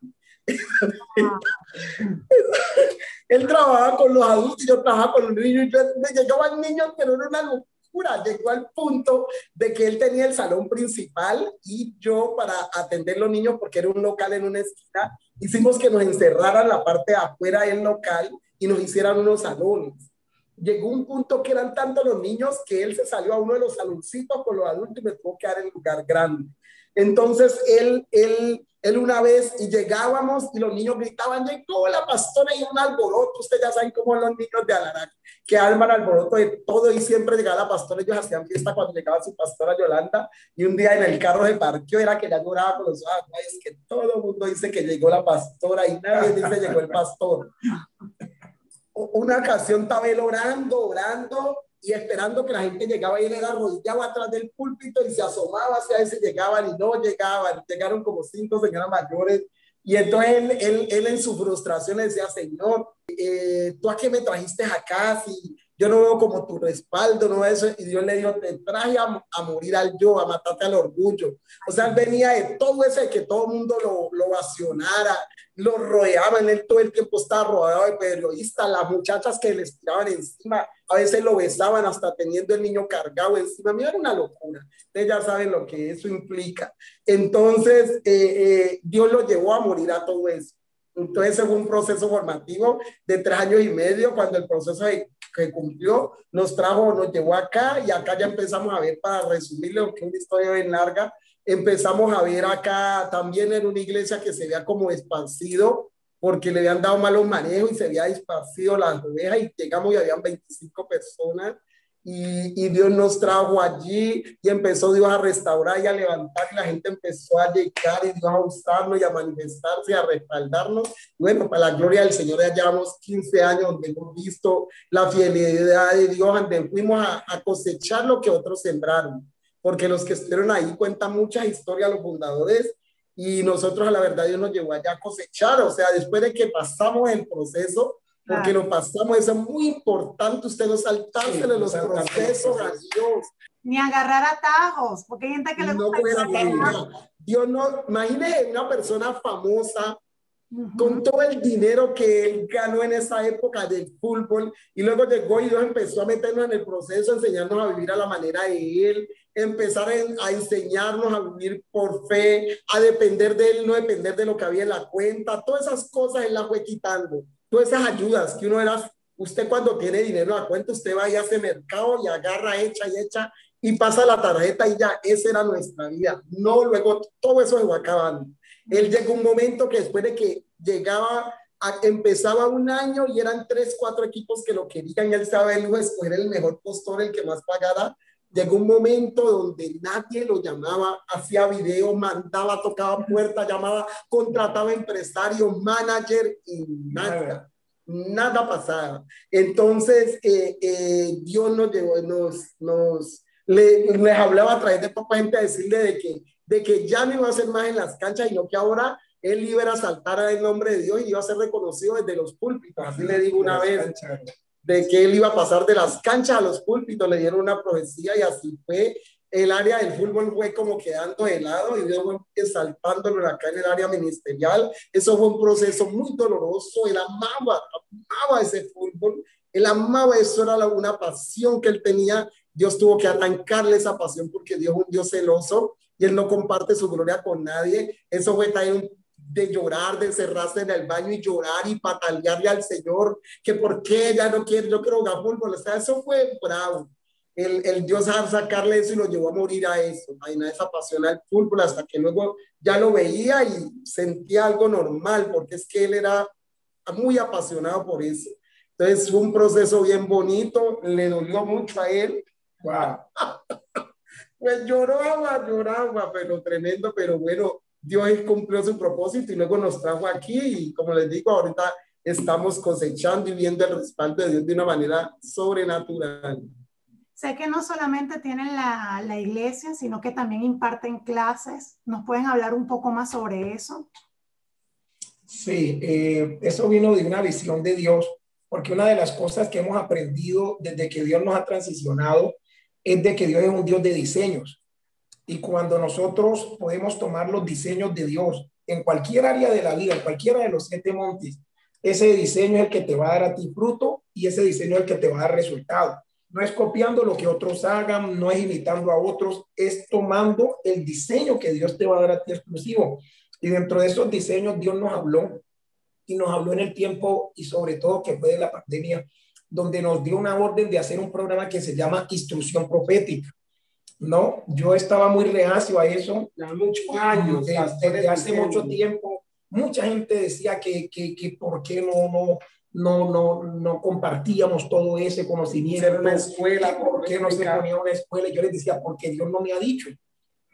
él trabajaba con los adultos y yo trabajaba con los niños. Y llegaban niños, pero era una locura. Llegó al punto de que él tenía el salón principal y yo para atender los niños, porque era un local en una esquina, hicimos que nos encerraran la parte de afuera del local y nos hicieran unos salones llegó un punto que eran tanto los niños que él se salió a uno de los saloncitos con los adultos y me tuvo que dar el lugar grande. Entonces él, él, él una vez y llegábamos y los niños gritaban, llegó la pastora y un alboroto, ustedes ya saben cómo los niños de Alarac, que arman alboroto de todo y siempre llegaba la pastora, ellos hacían fiesta cuando llegaba su pastora Yolanda y un día en el carro de parqueo era que ya lloraba con los ojos, es que todo el mundo dice que llegó la pastora y nadie dice llegó el pastor una ocasión estaba él orando, orando y esperando que la gente llegaba y él era arrodillado atrás del púlpito y se asomaba hacia si llegaban y no llegaban. Llegaron como cinco señoras mayores y entonces él, él, él en su frustración decía, Señor, eh, ¿tú a qué me trajiste acá si yo no veo como tu respaldo, no eso. Y Dios le dijo, te traje a, a, morir al yo, a matarte al orgullo. O sea, él venía de todo ese que todo el mundo lo, lo vacionara, lo rodeaban, él todo el tiempo estaba rodeado de periodistas, las muchachas que le tiraban encima, a veces lo besaban hasta teniendo el niño cargado encima, a mí era una locura, ustedes ya saben lo que eso implica. Entonces, eh, eh, Dios lo llevó a morir a todo eso. Entonces, fue un proceso formativo de tres años y medio, cuando el proceso que cumplió nos trajo, nos llevó acá y acá ya empezamos a ver, para resumirle, que es una historia bien larga, empezamos a ver acá también en una iglesia que se veía como esparcido porque le habían dado malos manejos y se había esparcido las ovejas y llegamos y habían 25 personas y, y, Dios nos trajo allí y empezó Dios a restaurar y a levantar y la gente empezó a llegar y Dios a usarnos y a manifestarse a respaldarnos. Bueno, para la gloria del Señor ya llevamos 15 años donde hemos visto la fidelidad de Dios, donde fuimos a, a cosechar lo que otros sembraron porque los que estuvieron ahí cuentan muchas historias, los fundadores, y nosotros a la verdad Dios nos llevó allá a cosechar, o sea, después de que pasamos el proceso, porque lo pasamos, eso es muy importante, usted no saltarse de los procesos a Dios. Ni agarrar atajos, porque hay gente que le no gusta. Dios no, imagine una persona famosa con todo el dinero que él ganó en esa época del fútbol y luego llegó y Dios empezó a meternos en el proceso, enseñarnos a vivir a la manera de él, empezar a enseñarnos a vivir por fe, a depender de él, no depender de lo que había en la cuenta, todas esas cosas él las fue quitando, todas esas ayudas que uno era, usted cuando tiene dinero la cuenta, usted va y hace mercado y agarra, echa y echa y pasa la tarjeta y ya, esa era nuestra vida. No, luego todo eso se va acabando. Él llegó un momento que después de que llegaba, empezaba un año y eran tres, cuatro equipos que lo querían, él sabe, él escoger el mejor postor, el que más pagara. Llegó un momento donde nadie lo llamaba, hacía video, mandaba, tocaba puertas, llamaba, contrataba empresarios, manager y nada, nada pasaba. Entonces, eh, eh, Dios nos llevó, nos, nos, le, les hablaba a través de poca gente a decirle de que de que ya no iba a ser más en las canchas, sino que ahora él iba a saltar el nombre de Dios y iba a ser reconocido desde los púlpitos. Así le digo una vez, de que él iba a pasar de las canchas a los púlpitos, le dieron una profecía y así fue. El área del fútbol fue como quedando de lado y Dios fue exaltándolo acá en el área ministerial. Eso fue un proceso muy doloroso. Él amaba, amaba ese fútbol. Él amaba eso, era una pasión que él tenía. Dios tuvo que arrancarle esa pasión porque Dios es un Dios celoso y él no comparte su gloria con nadie. Eso fue también de llorar, de encerrarse en el baño y llorar y patalearle al Señor, que por qué ya no quiere, yo quiero fútbol. O eso fue bravo. El, el Dios a sacarle eso y lo llevó a morir a eso, a esa pasión al fútbol, hasta que luego ya lo veía y sentía algo normal, porque es que él era muy apasionado por eso. Entonces fue un proceso bien bonito, le dolió mucho a él. Wow. Pues lloraba, lloraba, pero tremendo, pero bueno, Dios cumplió su propósito y luego nos trajo aquí y como les digo, ahorita estamos cosechando y viendo el respaldo de Dios de una manera sobrenatural. Sé que no solamente tienen la, la iglesia, sino que también imparten clases. ¿Nos pueden hablar un poco más sobre eso? Sí, eh, eso vino de una visión de Dios, porque una de las cosas que hemos aprendido desde que Dios nos ha transicionado es de que Dios es un Dios de diseños. Y cuando nosotros podemos tomar los diseños de Dios en cualquier área de la vida, en cualquiera de los siete montes, ese diseño es el que te va a dar a ti fruto y ese diseño es el que te va a dar resultado. No es copiando lo que otros hagan, no es imitando a otros, es tomando el diseño que Dios te va a dar a ti exclusivo. Y dentro de esos diseños Dios nos habló y nos habló en el tiempo y sobre todo que fue de la pandemia donde nos dio una orden de hacer un programa que se llama Instrucción Profética. ¿No? Yo estaba muy reacio a eso. Ya muchos años. Desde, hace mucho tiempo. Mucha gente decía que, que, que por qué no, no, no, no, no compartíamos todo ese conocimiento. una escuela. ¿Por qué no se ponía una escuela? Yo les decía, porque Dios no me ha dicho.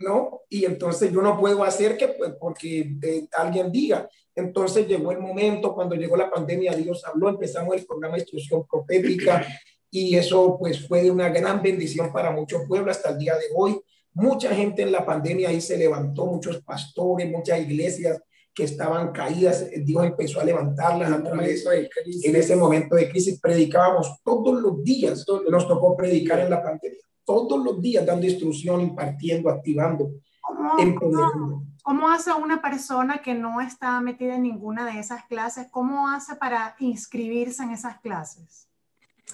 ¿no? Y entonces yo no puedo hacer que, pues, porque eh, alguien diga. Entonces llegó el momento, cuando llegó la pandemia, Dios habló, empezamos el programa de instrucción profética y eso pues fue de una gran bendición para muchos pueblos hasta el día de hoy. Mucha gente en la pandemia ahí se levantó, muchos pastores, muchas iglesias que estaban caídas, Dios empezó a levantarlas a través de en ese momento de crisis. Predicábamos todos los días, nos tocó predicar en la pandemia, todos los días dando instrucción, impartiendo, activando. ¿Cómo, ¿Cómo, hace una persona que no está metida en ninguna de esas clases? ¿Cómo hace para inscribirse en esas clases?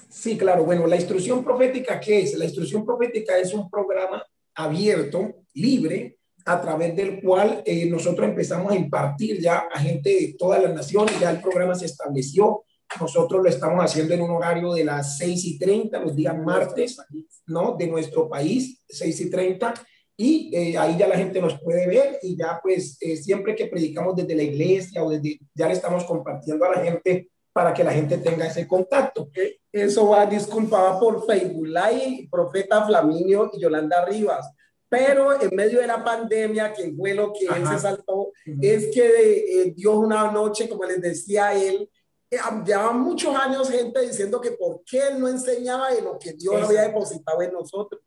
Sí, claro. Bueno, la instrucción profética, ¿qué es? La instrucción profética es un programa abierto, libre, a través del cual eh, nosotros empezamos a impartir ya a gente de todas las naciones, ya el programa se estableció, nosotros lo estamos haciendo en un horario de las 6 y 30, los días martes, ¿no? De nuestro país, 6 y 30, y eh, ahí ya la gente nos puede ver y ya pues eh, siempre que predicamos desde la iglesia o desde, ya le estamos compartiendo a la gente para que la gente tenga ese contacto. Eso va disculpaba por Facebook Live, Profeta Flaminio y Yolanda Rivas pero en medio de la pandemia, que fue lo que él se saltó, es que eh, Dios una noche, como les decía él, eh, llevaba muchos años gente diciendo que por qué él no enseñaba de lo que Dios había depositado en nosotros.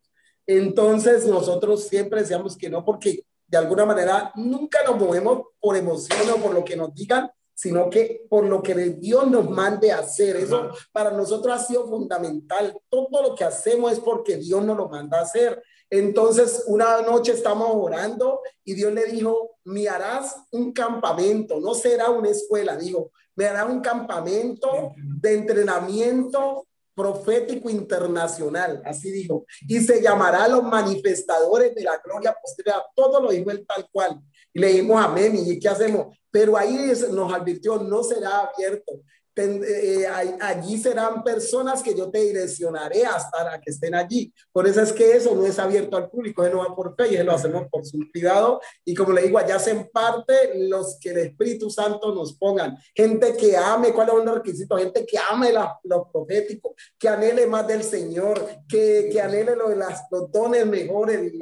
Entonces nosotros siempre decíamos que no, porque de alguna manera nunca nos movemos por emoción o por lo que nos digan, sino que por lo que Dios nos mande a hacer. Eso para nosotros ha sido fundamental. Todo lo que hacemos es porque Dios nos lo manda a hacer. Entonces, una noche estamos orando y Dios le dijo, me harás un campamento, no será una escuela, dijo, me hará un campamento de entrenamiento profético internacional, así dijo, y se llamará los manifestadores de la gloria posterior. Todo lo dijo él tal cual. Y le dijimos amén, ¿y qué hacemos? Pero ahí nos advirtió, no será abierto, eh, allí serán personas que yo te direccionaré hasta la que estén allí. Por eso es que eso no es abierto al público, eso no va por fe y lo hacemos por su privado. Y como le digo, allá hacen parte los que el Espíritu Santo nos pongan. Gente que ame, ¿cuál es un requisito? Gente que ame los proféticos, que anhele más del Señor, que, que anhele lo las, los dones mejores,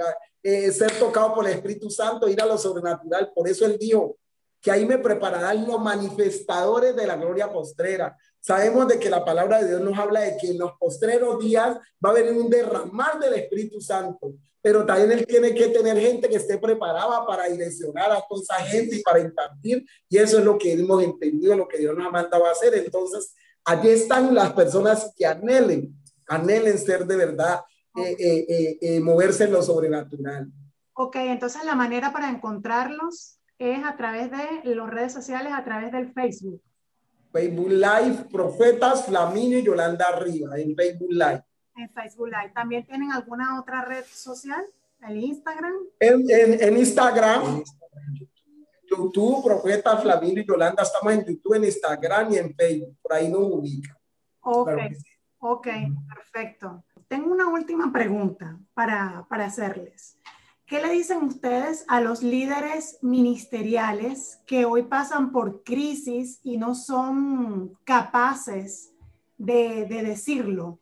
eh, ser tocado por el Espíritu Santo, ir a lo sobrenatural. Por eso él dijo, que ahí me prepararán los manifestadores de la gloria postrera. Sabemos de que la palabra de Dios nos habla de que en los postreros días va a haber un derramar del Espíritu Santo, pero también Él tiene que tener gente que esté preparada para direccionar a toda esa gente y para impartir, y eso es lo que hemos entendido, lo que Dios nos ha mandado a hacer. Entonces, allí están las personas que anhelen, anhelen ser de verdad, eh, eh, eh, moverse en lo sobrenatural. Ok, entonces la manera para encontrarlos es a través de las redes sociales, a través del Facebook. Facebook Live, Profetas, Flaminio y Yolanda Arriba, en Facebook Live. En Facebook Live. ¿También tienen alguna otra red social? ¿El Instagram? En, en, Instagram. YouTube, Profeta Flaminio y Yolanda. Estamos en YouTube, en Instagram y en Facebook. Por ahí nos ubica. Ok, ok, perfecto. Tengo una última pregunta para, para hacerles. ¿Qué le dicen ustedes a los líderes ministeriales que hoy pasan por crisis y no son capaces de, decirlo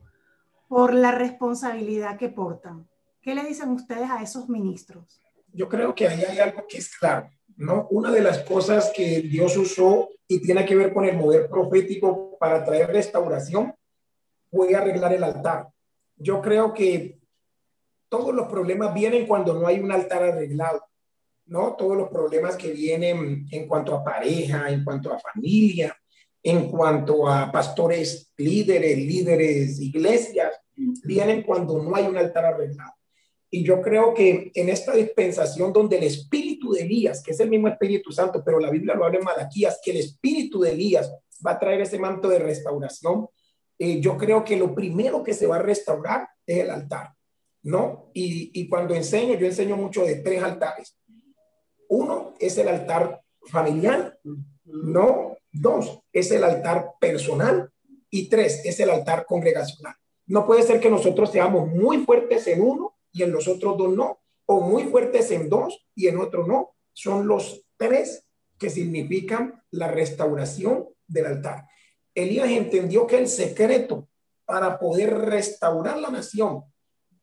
por la responsabilidad que portan? ¿Qué le dicen ustedes a esos ministros? Yo creo que ahí hay algo que es claro, ¿no? Una de las cosas que Dios usó y tiene que ver con el mover profético para traer restauración fue arreglar el altar. Yo creo que todos los problemas vienen cuando no hay un altar arreglado, ¿no? Todos los problemas que vienen en cuanto a pareja, en cuanto a familia, en cuanto a pastores líderes, líderes, iglesias, vienen cuando no hay un altar arreglado. Y yo creo que en esta dispensación donde el espíritu de Elías, que es el mismo Espíritu Santo, pero la Biblia lo habla en Malaquías, que el espíritu de Elías va a traer ese manto de restauración, eh, yo creo que lo primero que se va a restaurar es el altar. ¿no? Y, cuando enseño, yo enseño mucho de tres altares. Uno es el altar familiar, ¿no? Dos es el altar personal y tres es el altar congregacional. No puede ser que nosotros seamos muy fuertes en uno y en los otros dos no, o muy fuertes en dos y en otro no. Son los tres que significan la restauración del altar. Elías entendió que el secreto para poder restaurar la nación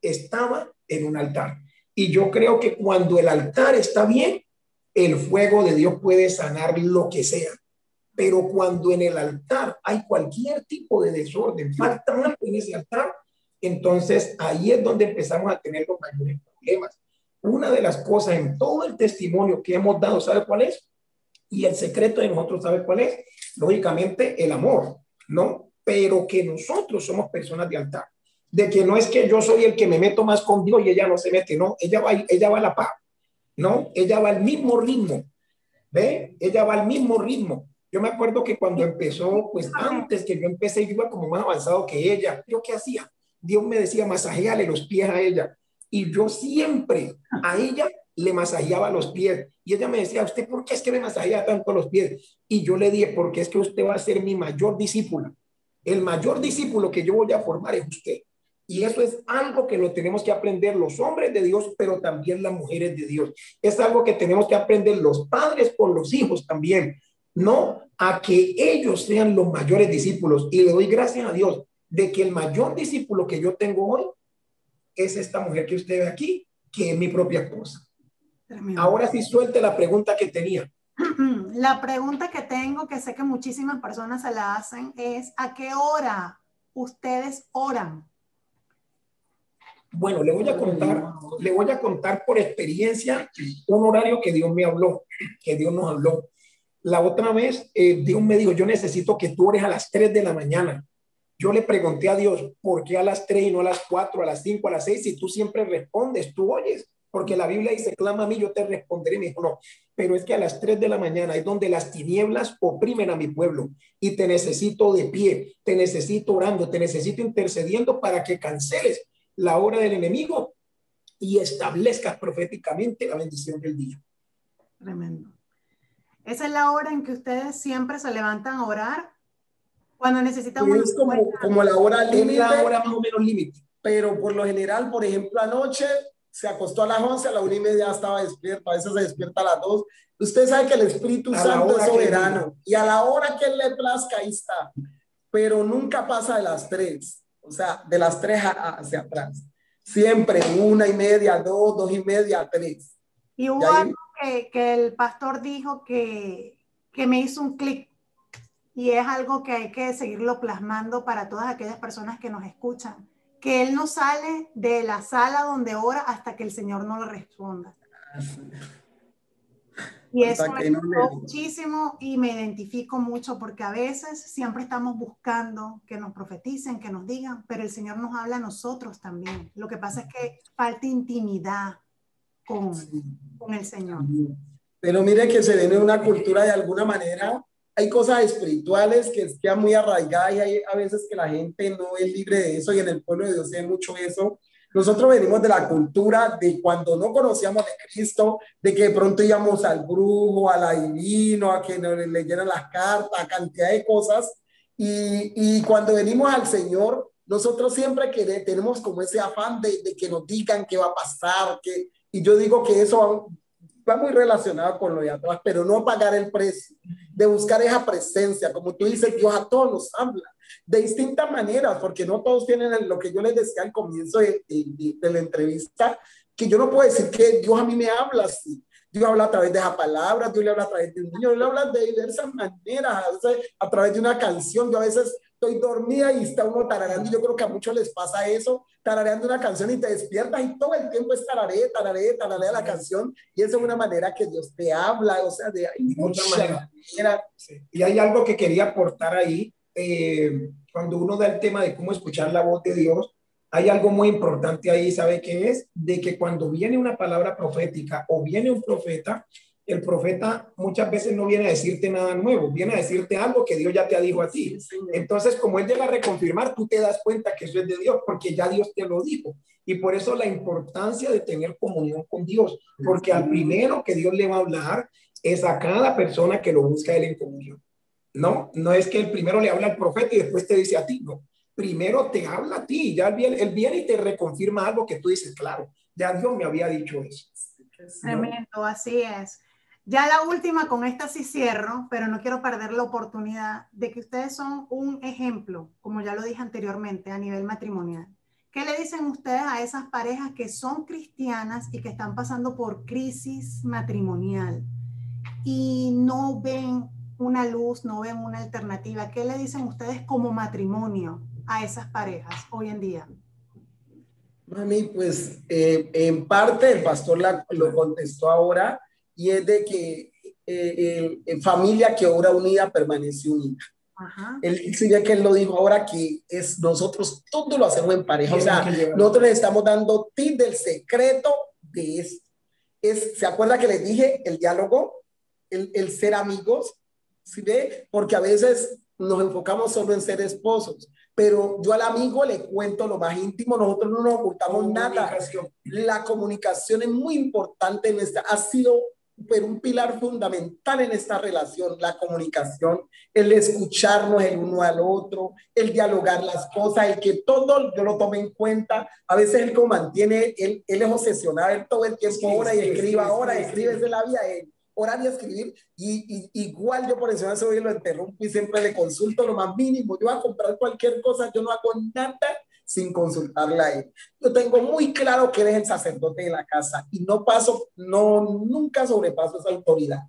estaba en un altar. Y yo creo que cuando el altar está bien, el fuego de Dios puede sanar lo que sea. Pero cuando en el altar hay cualquier tipo de desorden, falta algo en ese altar, entonces ahí es donde empezamos a tener los mayores problemas. Una de las cosas en todo el testimonio que hemos dado, ¿sabe cuál es? Y el secreto de nosotros, ¿sabe cuál es? Lógicamente, el amor, ¿no? Pero que nosotros somos personas de altar. De que no es que yo soy el que me meto más con Dios y ella no se mete, no. Ella va, ella va a la paz, ¿no? Ella va al mismo ritmo, ¿ve? Ella va al mismo ritmo. Yo me acuerdo que cuando empezó, pues antes que yo empecé, yo iba como más avanzado que ella. ¿Yo qué hacía? Dios me decía, masajeale los pies a ella. Y yo siempre a ella le masajeaba los pies. Y ella me decía, ¿usted por qué es que me masajea tanto los pies? Y yo le dije, porque es que usted va a ser mi mayor discípula. El mayor discípulo que yo voy a formar es usted. Y eso es algo que lo tenemos que aprender los hombres de Dios, pero también las mujeres de Dios. Es algo que tenemos que aprender los padres con los hijos también no a que ellos sean los mayores discípulos. Y le doy gracias a Dios de que el mayor discípulo que yo tengo hoy es esta mujer que usted ve aquí, que es mi propia esposa. Ahora sí suelte la pregunta que tenía. La pregunta que tengo, que sé que muchísimas personas se la hacen, es ¿a qué hora ustedes oran? Bueno, le voy a contar, le voy a contar por experiencia un horario que Dios me habló, que Dios nos habló. La otra vez, eh, Dios me dijo, yo necesito que tú ores a las 3 de la mañana. Yo le pregunté a Dios, ¿por qué a las 3 y no a las 4, a las 5, a las 6? Si tú siempre respondes, tú oyes, porque la Biblia dice, clama a mí, yo te responderé. Me dijo, no, pero es que a las 3 de la mañana es donde las tinieblas oprimen a mi pueblo y te necesito de pie, te necesito orando, te necesito intercediendo para que canceles la hora del enemigo y establezcas proféticamente la bendición del día. Tremendo. Esa es la hora en que ustedes siempre se levantan a orar cuando necesitan una Es como, como la hora límite. La hora más o menos límite. Pero por lo general, por ejemplo, anoche se acostó a las 11, a la una y media estaba despierto, a veces se despierta a las 2. Usted sabe que el Espíritu Santo es soberano y a la hora que él le plazca, ahí está. Pero nunca pasa de las 3, o sea, de las 3 hacia atrás. Siempre una y media, dos, dos y media, tres. Y hubo algo que, el pastor dijo que, que me hizo un clic y es algo que hay que seguirlo plasmando para todas aquellas personas que nos escuchan, que él no sale de la sala donde ora hasta que el Señor no le responda. Y eso me gustó muchísimo y me identifico mucho porque a veces siempre estamos buscando que nos profeticen, que nos digan, pero el Señor nos habla a nosotros también. Lo que pasa es que falta intimidad con, con el Señor. Pero mire que se viene una cultura de alguna manera, hay cosas espirituales que quedan muy arraigadas y hay a veces que la gente no es libre de eso y en el pueblo de Dios hay mucho eso. Nosotros venimos de la cultura de cuando no conocíamos de Cristo, de que de pronto íbamos al brujo, al adivino, a que nos leyeran las cartas, a cantidad de cosas. Y, y cuando venimos al Señor, nosotros siempre que tenemos como ese afán de, de, que nos digan qué va a pasar, que, y yo digo que eso va muy relacionado con lo de atrás, pero no pagar el precio, de buscar esa presencia. Como tú dices, Dios a todos nos habla de distintas maneras, porque no todos tienen lo que yo les decía al comienzo de, la entrevista, que yo no puedo decir que Dios a mí me habla así. Dios habla a través de esa palabra, Dios le habla a través de un niño, Dios le habla de diversas maneras, a, a través de una canción. Yo a veces estoy dormida y está uno tarareando, y yo creo que a muchos les pasa eso, tarareando una canción y te despiertas y todo el tiempo es tararé, tararé, tararé la canción, y eso es una manera que Dios te habla, o sea, de hay muchas maneras. Y hay algo que quería aportar ahí, eh, cuando uno da el tema de cómo escuchar la voz de Dios, hay algo muy importante ahí, ¿sabe qué es? De que cuando viene una palabra profética o viene un profeta, el profeta muchas veces no viene a decirte nada nuevo, viene a decirte algo que Dios ya te ha dicho a ti. Entonces, como él llega a reconfirmar, tú te das cuenta que eso es de Dios, porque ya Dios te lo dijo. Y por eso la importancia de tener comunión con Dios, porque al primero que Dios le va a hablar es a cada persona que lo busca él en comunión. No, no es que el primero le habla al profeta y después te dice a ti, no. Primero te habla a ti, ya él viene, él viene y te reconfirma algo que tú dices, claro, ya Dios me había dicho eso. Tremendo, así es. Ya la última, con esta sí cierro, pero no quiero perder la oportunidad de que ustedes son un ejemplo, como ya lo dije anteriormente, a nivel matrimonial. ¿Qué le dicen ustedes a esas parejas que son cristianas y que están pasando por crisis matrimonial y no ven una luz, no ven una alternativa? ¿Qué le dicen ustedes como matrimonio a esas parejas hoy en día? Mami, pues eh, en parte el pastor lo contestó ahora y es de que eh, familia que obra unida permanece unida. Ajá. Él sí que él lo dijo ahora que es nosotros todo lo hacemos en pareja. O sea, nosotros le estamos dando tip del secreto de esto. Es, ¿Se acuerda que les dije el diálogo? El, el ser amigos. ¿Sí ve? Porque a veces nos enfocamos solo en ser esposos, pero yo al amigo le cuento lo más íntimo, nosotros no nos ocultamos nada. La comunicación es muy importante en esta, ha sido pero un pilar fundamental en esta relación, la comunicación, el escucharnos el uno al otro, el dialogar las cosas, el que todo yo lo tome en cuenta. A veces él como mantiene, él, él es obsesionado, él todo el tiempo ahora y escriba, ahora escribe, de la vida él orar y escribir, y, igual yo por eso hoy lo interrumpo y siempre le consulto lo más mínimo. Yo voy a comprar cualquier cosa, yo no hago nada sin consultarla a él. Yo tengo muy claro que eres el sacerdote de la casa y no paso, no, nunca sobrepaso esa autoridad.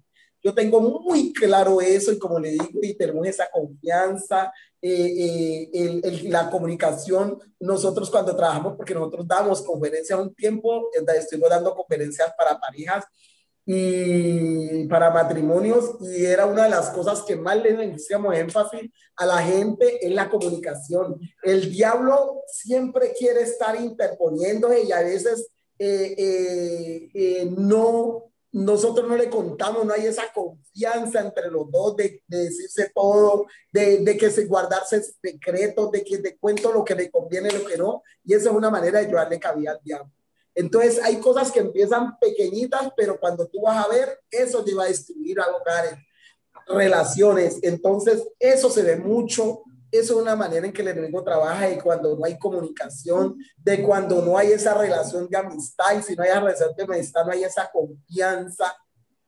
Yo tengo muy claro eso y como le digo, y tenemos esa confianza, eh, eh, la comunicación. Nosotros cuando trabajamos, porque nosotros damos conferencias un tiempo, estuvimos dando conferencias para parejas y para matrimonios y era una de las cosas que más le hacíamos énfasis a la gente en la comunicación. El diablo siempre quiere estar interponiéndose y a veces eh, eh, eh, no, nosotros no le contamos, no hay esa confianza entre los dos de, decirse todo, de, de, que se guardarse secretos, de que te cuento lo que le conviene, lo que no, y esa es una manera de llevarle cabida al diablo. Entonces hay cosas que empiezan pequeñitas, pero cuando tú vas a ver, eso te va a destruir a hogares, relaciones. Entonces eso se ve mucho. Eso es una manera en que el enemigo trabaja y cuando no hay comunicación, de cuando no hay esa relación de amistad y si no hay esa relación de amistad, no hay esa confianza,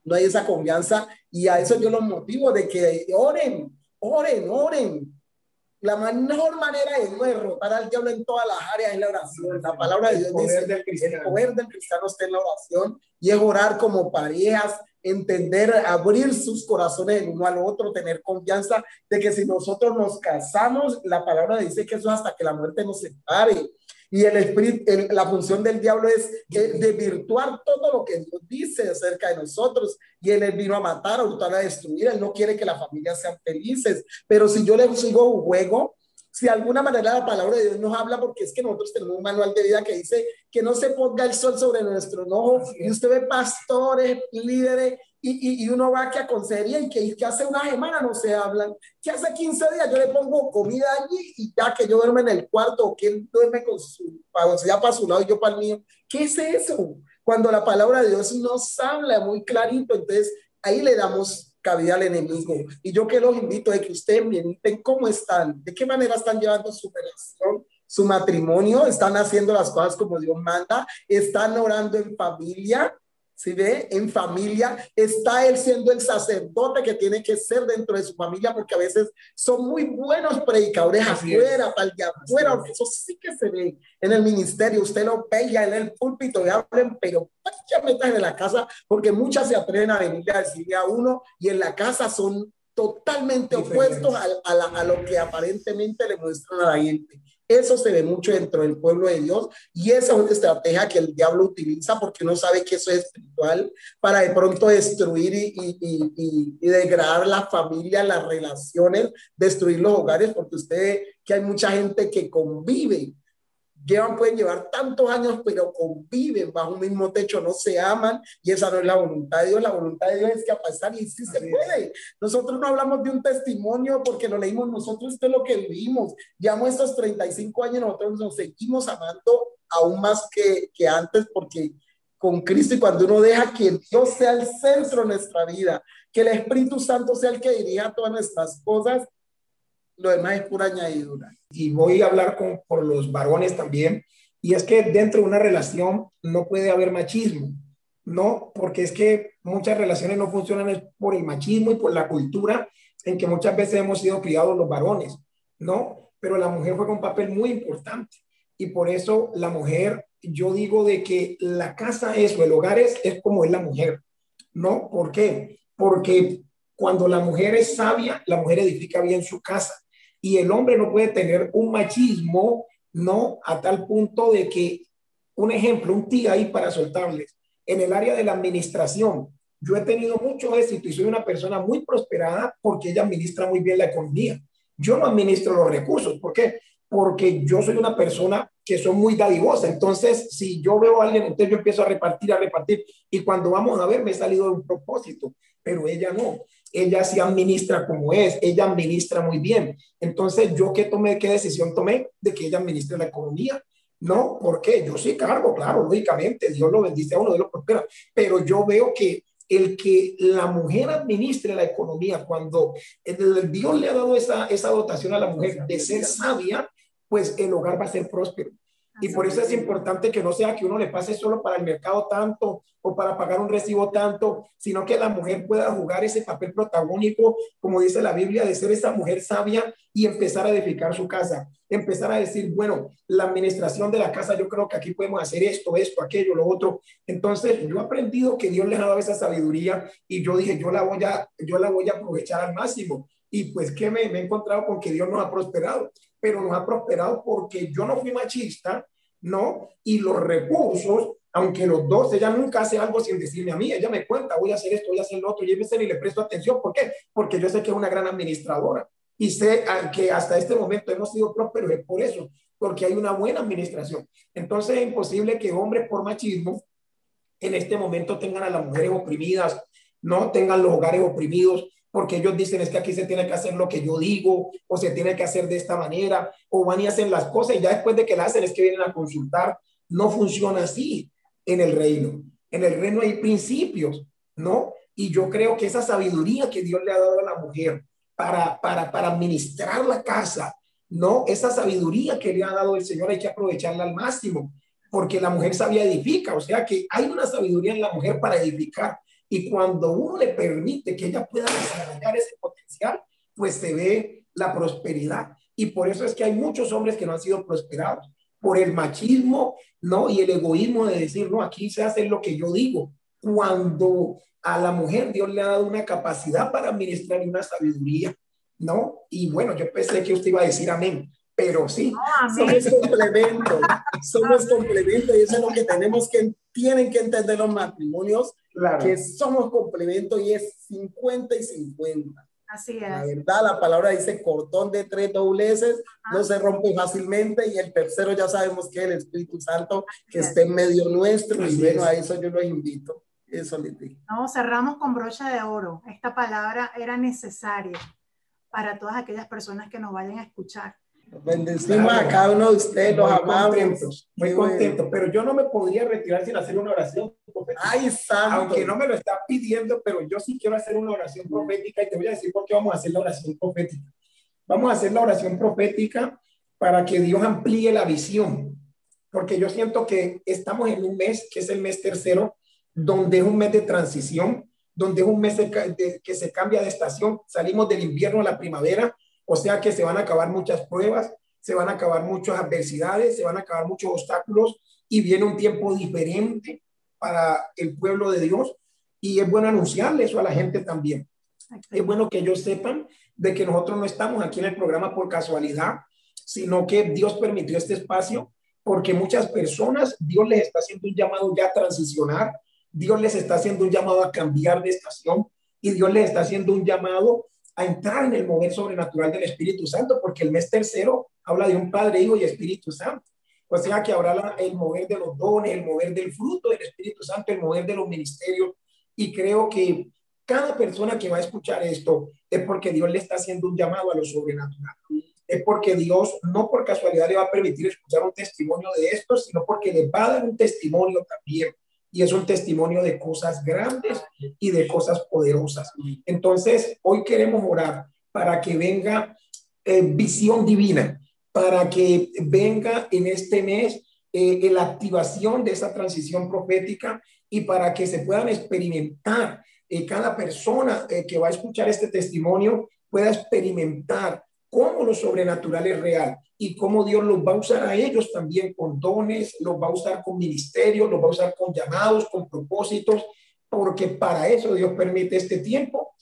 no hay esa confianza y a eso yo los motivo de que oren, oren, oren, la mejor manera de derrotar al diablo en todas las áreas es la oración. La palabra de Dios dice, el poder del cristiano está en la oración y es orar como parejas, entender, abrir sus corazones el uno al otro, tener confianza de que si nosotros nos casamos, la palabra dice que eso hasta que la muerte nos separe. Y el espíritu, la función del diablo es de virtuar todo lo que Dios dice acerca de nosotros. Y él, vino a matar, a hurtar, a destruir. Él no quiere que las familias sean felices. Pero si yo le sigo un juego, si de alguna manera la palabra de Dios nos habla, porque es que nosotros tenemos un manual de vida que dice que no se ponga el sol sobre nuestro enojo. Y usted ve pastores, líderes y, y, uno va que a consejería y que, que, hace una semana no se hablan, que hace 15 días yo le pongo comida allí y ya que yo duerme en el cuarto o que él duerme con su, o sea, para su lado y yo para el mío. ¿Qué es eso? Cuando la palabra de Dios nos habla muy clarito, entonces ahí le damos cabida al enemigo. Y yo que los invito a que ustedes miren cómo están, de qué manera están llevando su relación, su matrimonio, están haciendo las cosas como Dios manda, están orando en familia, si ve? En familia está él siendo el sacerdote que tiene que ser dentro de su familia, porque a veces son muy buenos predicadores afuera, para de afuera, eso sí que se ve en el ministerio. Usted lo ve ya en el púlpito y hablen, pero ya metas en la casa, porque muchas se atreven a venir a decirle a uno y en la casa son totalmente opuestos a, a, a lo que aparentemente le muestran a la gente. Eso se ve mucho dentro del pueblo de Dios y esa es una estrategia que el diablo utiliza porque no sabe que eso es espiritual para de pronto destruir y, degradar la familia, las relaciones, destruir los hogares, porque usted ve que hay mucha gente que convive llevan, pueden llevar tantos años, pero conviven bajo un mismo techo, no se aman y esa no es la voluntad de Dios. La voluntad de Dios es que a pasar y sí se puede. Nosotros no hablamos de un testimonio porque lo leímos nosotros, esto es lo que vivimos. Llevamos estos 35 años, nosotros nos seguimos amando aún más que, que antes porque con Cristo y cuando uno deja que Dios sea el centro de nuestra vida, que el Espíritu Santo sea el que dirija todas nuestras cosas, lo demás es pura añadidura. Y voy a hablar con, por los varones también, y es que dentro de una relación no puede haber machismo, ¿no? Porque es que muchas relaciones no funcionan por el machismo y por la cultura en que muchas veces hemos sido criados los varones, ¿no? Pero la mujer juega un papel muy importante y por eso la mujer, yo digo de que la casa es o el hogar es, es como es la mujer, ¿no? ¿Por qué? Porque cuando la mujer es sabia, la mujer edifica bien su casa y el hombre no puede tener un machismo, ¿no? A tal punto de que, un ejemplo, un tía ahí para soltarles, en el área de la administración, yo he tenido mucho éxito y soy una persona muy prosperada porque ella administra muy bien la economía. Yo no administro los recursos. ¿Por qué? Porque yo soy una persona que soy muy dadivosa. Entonces, si yo veo a alguien, entonces yo empiezo a repartir, a repartir. Y cuando vamos a ver, me he salido de un propósito, pero ella no. Ella sí administra como es, ella administra muy bien. Entonces, ¿yo qué tomé, qué decisión tomé? De que ella administre la economía. No, ¿por qué? Yo sí cargo, claro, lógicamente, Dios lo bendice a uno, Dios lo prospera, pero yo veo que el que la mujer administre la economía, cuando Dios le ha dado esa, esa dotación a la mujer de ser sabia, pues el hogar va a ser próspero. Y por eso es importante que no sea que uno le pase solo para el mercado tanto o para pagar un recibo tanto, sino que la mujer pueda jugar ese papel protagónico, como dice la Biblia, de ser esa mujer sabia y empezar a edificar su casa. Empezar a decir, bueno, la administración de la casa, yo creo que aquí podemos hacer esto, esto, aquello, lo otro. Entonces, yo he aprendido que Dios les ha dado esa sabiduría y yo dije, yo la voy a, yo la voy a aprovechar al máximo. Y pues que me, me he encontrado con que Dios nos ha prosperado pero nos ha prosperado porque yo no fui machista, ¿no? Y los recursos, aunque los dos, ella nunca hace algo sin decirme a mí, ella me cuenta, voy a hacer esto, voy a hacer lo otro, y a veces ni le presto atención. ¿Por qué? Porque yo sé que es una gran administradora y sé que hasta este momento hemos sido prósperos es por eso, porque hay una buena administración. Entonces es imposible que hombres por machismo en este momento tengan a las mujeres oprimidas, no tengan los hogares oprimidos, porque ellos dicen es que aquí se tiene que hacer lo que yo digo, o se tiene que hacer de esta manera, o van y hacen las cosas y ya después de que las hacen es que vienen a consultar. No funciona así en el reino. En el reino hay principios, ¿no? Y yo creo que esa sabiduría que Dios le ha dado a la mujer para, para, para administrar la casa, ¿no? Esa sabiduría que le ha dado el Señor hay que aprovecharla al máximo, porque la mujer sabia edifica, o sea que hay una sabiduría en la mujer para edificar. Y cuando uno le permite que ella pueda desarrollar ese potencial, pues se ve la prosperidad. Y por eso es que hay muchos hombres que no han sido prosperados por el machismo, ¿no? Y el egoísmo de decir, no, aquí se hace lo que yo digo. Cuando a la mujer Dios le ha dado una capacidad para administrar y una sabiduría, ¿no? Y bueno, yo pensé que usted iba a decir amén, pero sí, somos complementos, somos complementos y eso es lo que tenemos que, tienen que entender los matrimonios, que somos complementos y es 50 y 50. Así es. La verdad, la palabra dice cortón de tres dobleces, no se rompe fácilmente y el tercero ya sabemos que es el Espíritu Santo que esté en medio nuestro y bueno, a eso yo los invito. Eso les digo. No, cerramos con brocha de oro. Esta palabra era necesaria para todas aquellas personas que nos vayan a escuchar Bendecimos a cada uno de ustedes, los amamos. muy contentos, pero yo no me podría retirar sin hacer una oración profética. Ay, santo. Aunque no me lo está pidiendo, pero yo sí quiero hacer una oración profética y te voy a decir por qué vamos a hacer la oración profética. Vamos a hacer la oración profética para que Dios amplíe la visión, porque yo siento que estamos en un mes, que es el mes tercero, donde es un mes de transición, donde es un mes que se cambia de estación, salimos del invierno a la primavera, o sea que se van a acabar muchas pruebas, se van a acabar muchas adversidades, se van a acabar muchos obstáculos y viene un tiempo diferente para el pueblo de Dios y es bueno anunciarle eso a la gente también. Es bueno que ellos sepan de que nosotros no estamos aquí en el programa por casualidad, sino que Dios permitió este espacio porque muchas personas, Dios les está haciendo un llamado ya a transicionar, Dios les está haciendo un llamado a cambiar de estación y Dios les está haciendo un llamado a entrar en el mover sobrenatural del Espíritu Santo, porque el mes tercero habla de un Padre, Hijo y Espíritu Santo. O sea que habrá el mover de los dones, el mover del fruto del Espíritu Santo, el mover de los ministerios. Y creo que cada persona que va a escuchar esto es porque Dios le está haciendo un llamado a lo sobrenatural. Es porque Dios no por casualidad le va a permitir escuchar un testimonio de esto, sino porque le va a dar un testimonio también y es un testimonio de cosas grandes y de cosas poderosas. Entonces, hoy queremos orar para que venga eh, visión divina, para que venga en este mes eh, la activación de esa transición profética y para que se puedan experimentar, eh, cada persona que va a escuchar este testimonio pueda experimentar cómo lo sobrenatural es real y cómo Dios los va a usar a ellos también con dones, los va a usar con ministerios, los va a usar con llamados, con propósitos, porque para eso Dios permite este tiempo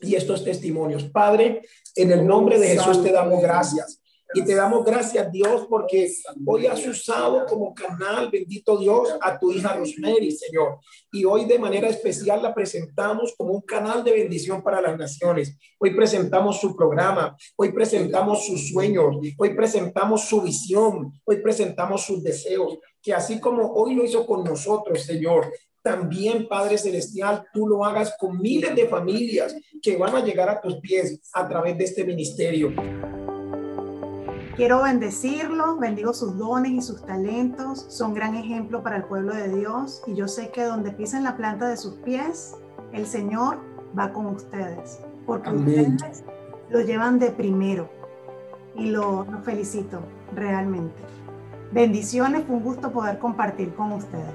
y estos testimonios. Padre, en el nombre de Jesús te damos gracias. Y te damos gracias, Dios, porque hoy has usado como canal, bendito Dios, a tu hija Rosemary, Señor. Y hoy de manera especial la presentamos como un canal de bendición para las naciones. Hoy presentamos su programa, hoy presentamos sus sueños, hoy presentamos su visión, hoy presentamos sus deseos, que así como hoy lo hizo con nosotros, Señor, también, Padre Celestial, tú lo hagas con miles de familias que van a llegar a tus pies a través de este ministerio. Quiero bendecirlo, bendigo sus dones y sus talentos, son gran ejemplo para el pueblo de Dios y yo sé que donde pisen la planta de sus pies, el Señor va con ustedes, porque ustedes lo llevan de primero y lo, lo felicito realmente. Bendiciones, fue un gusto poder compartir con ustedes.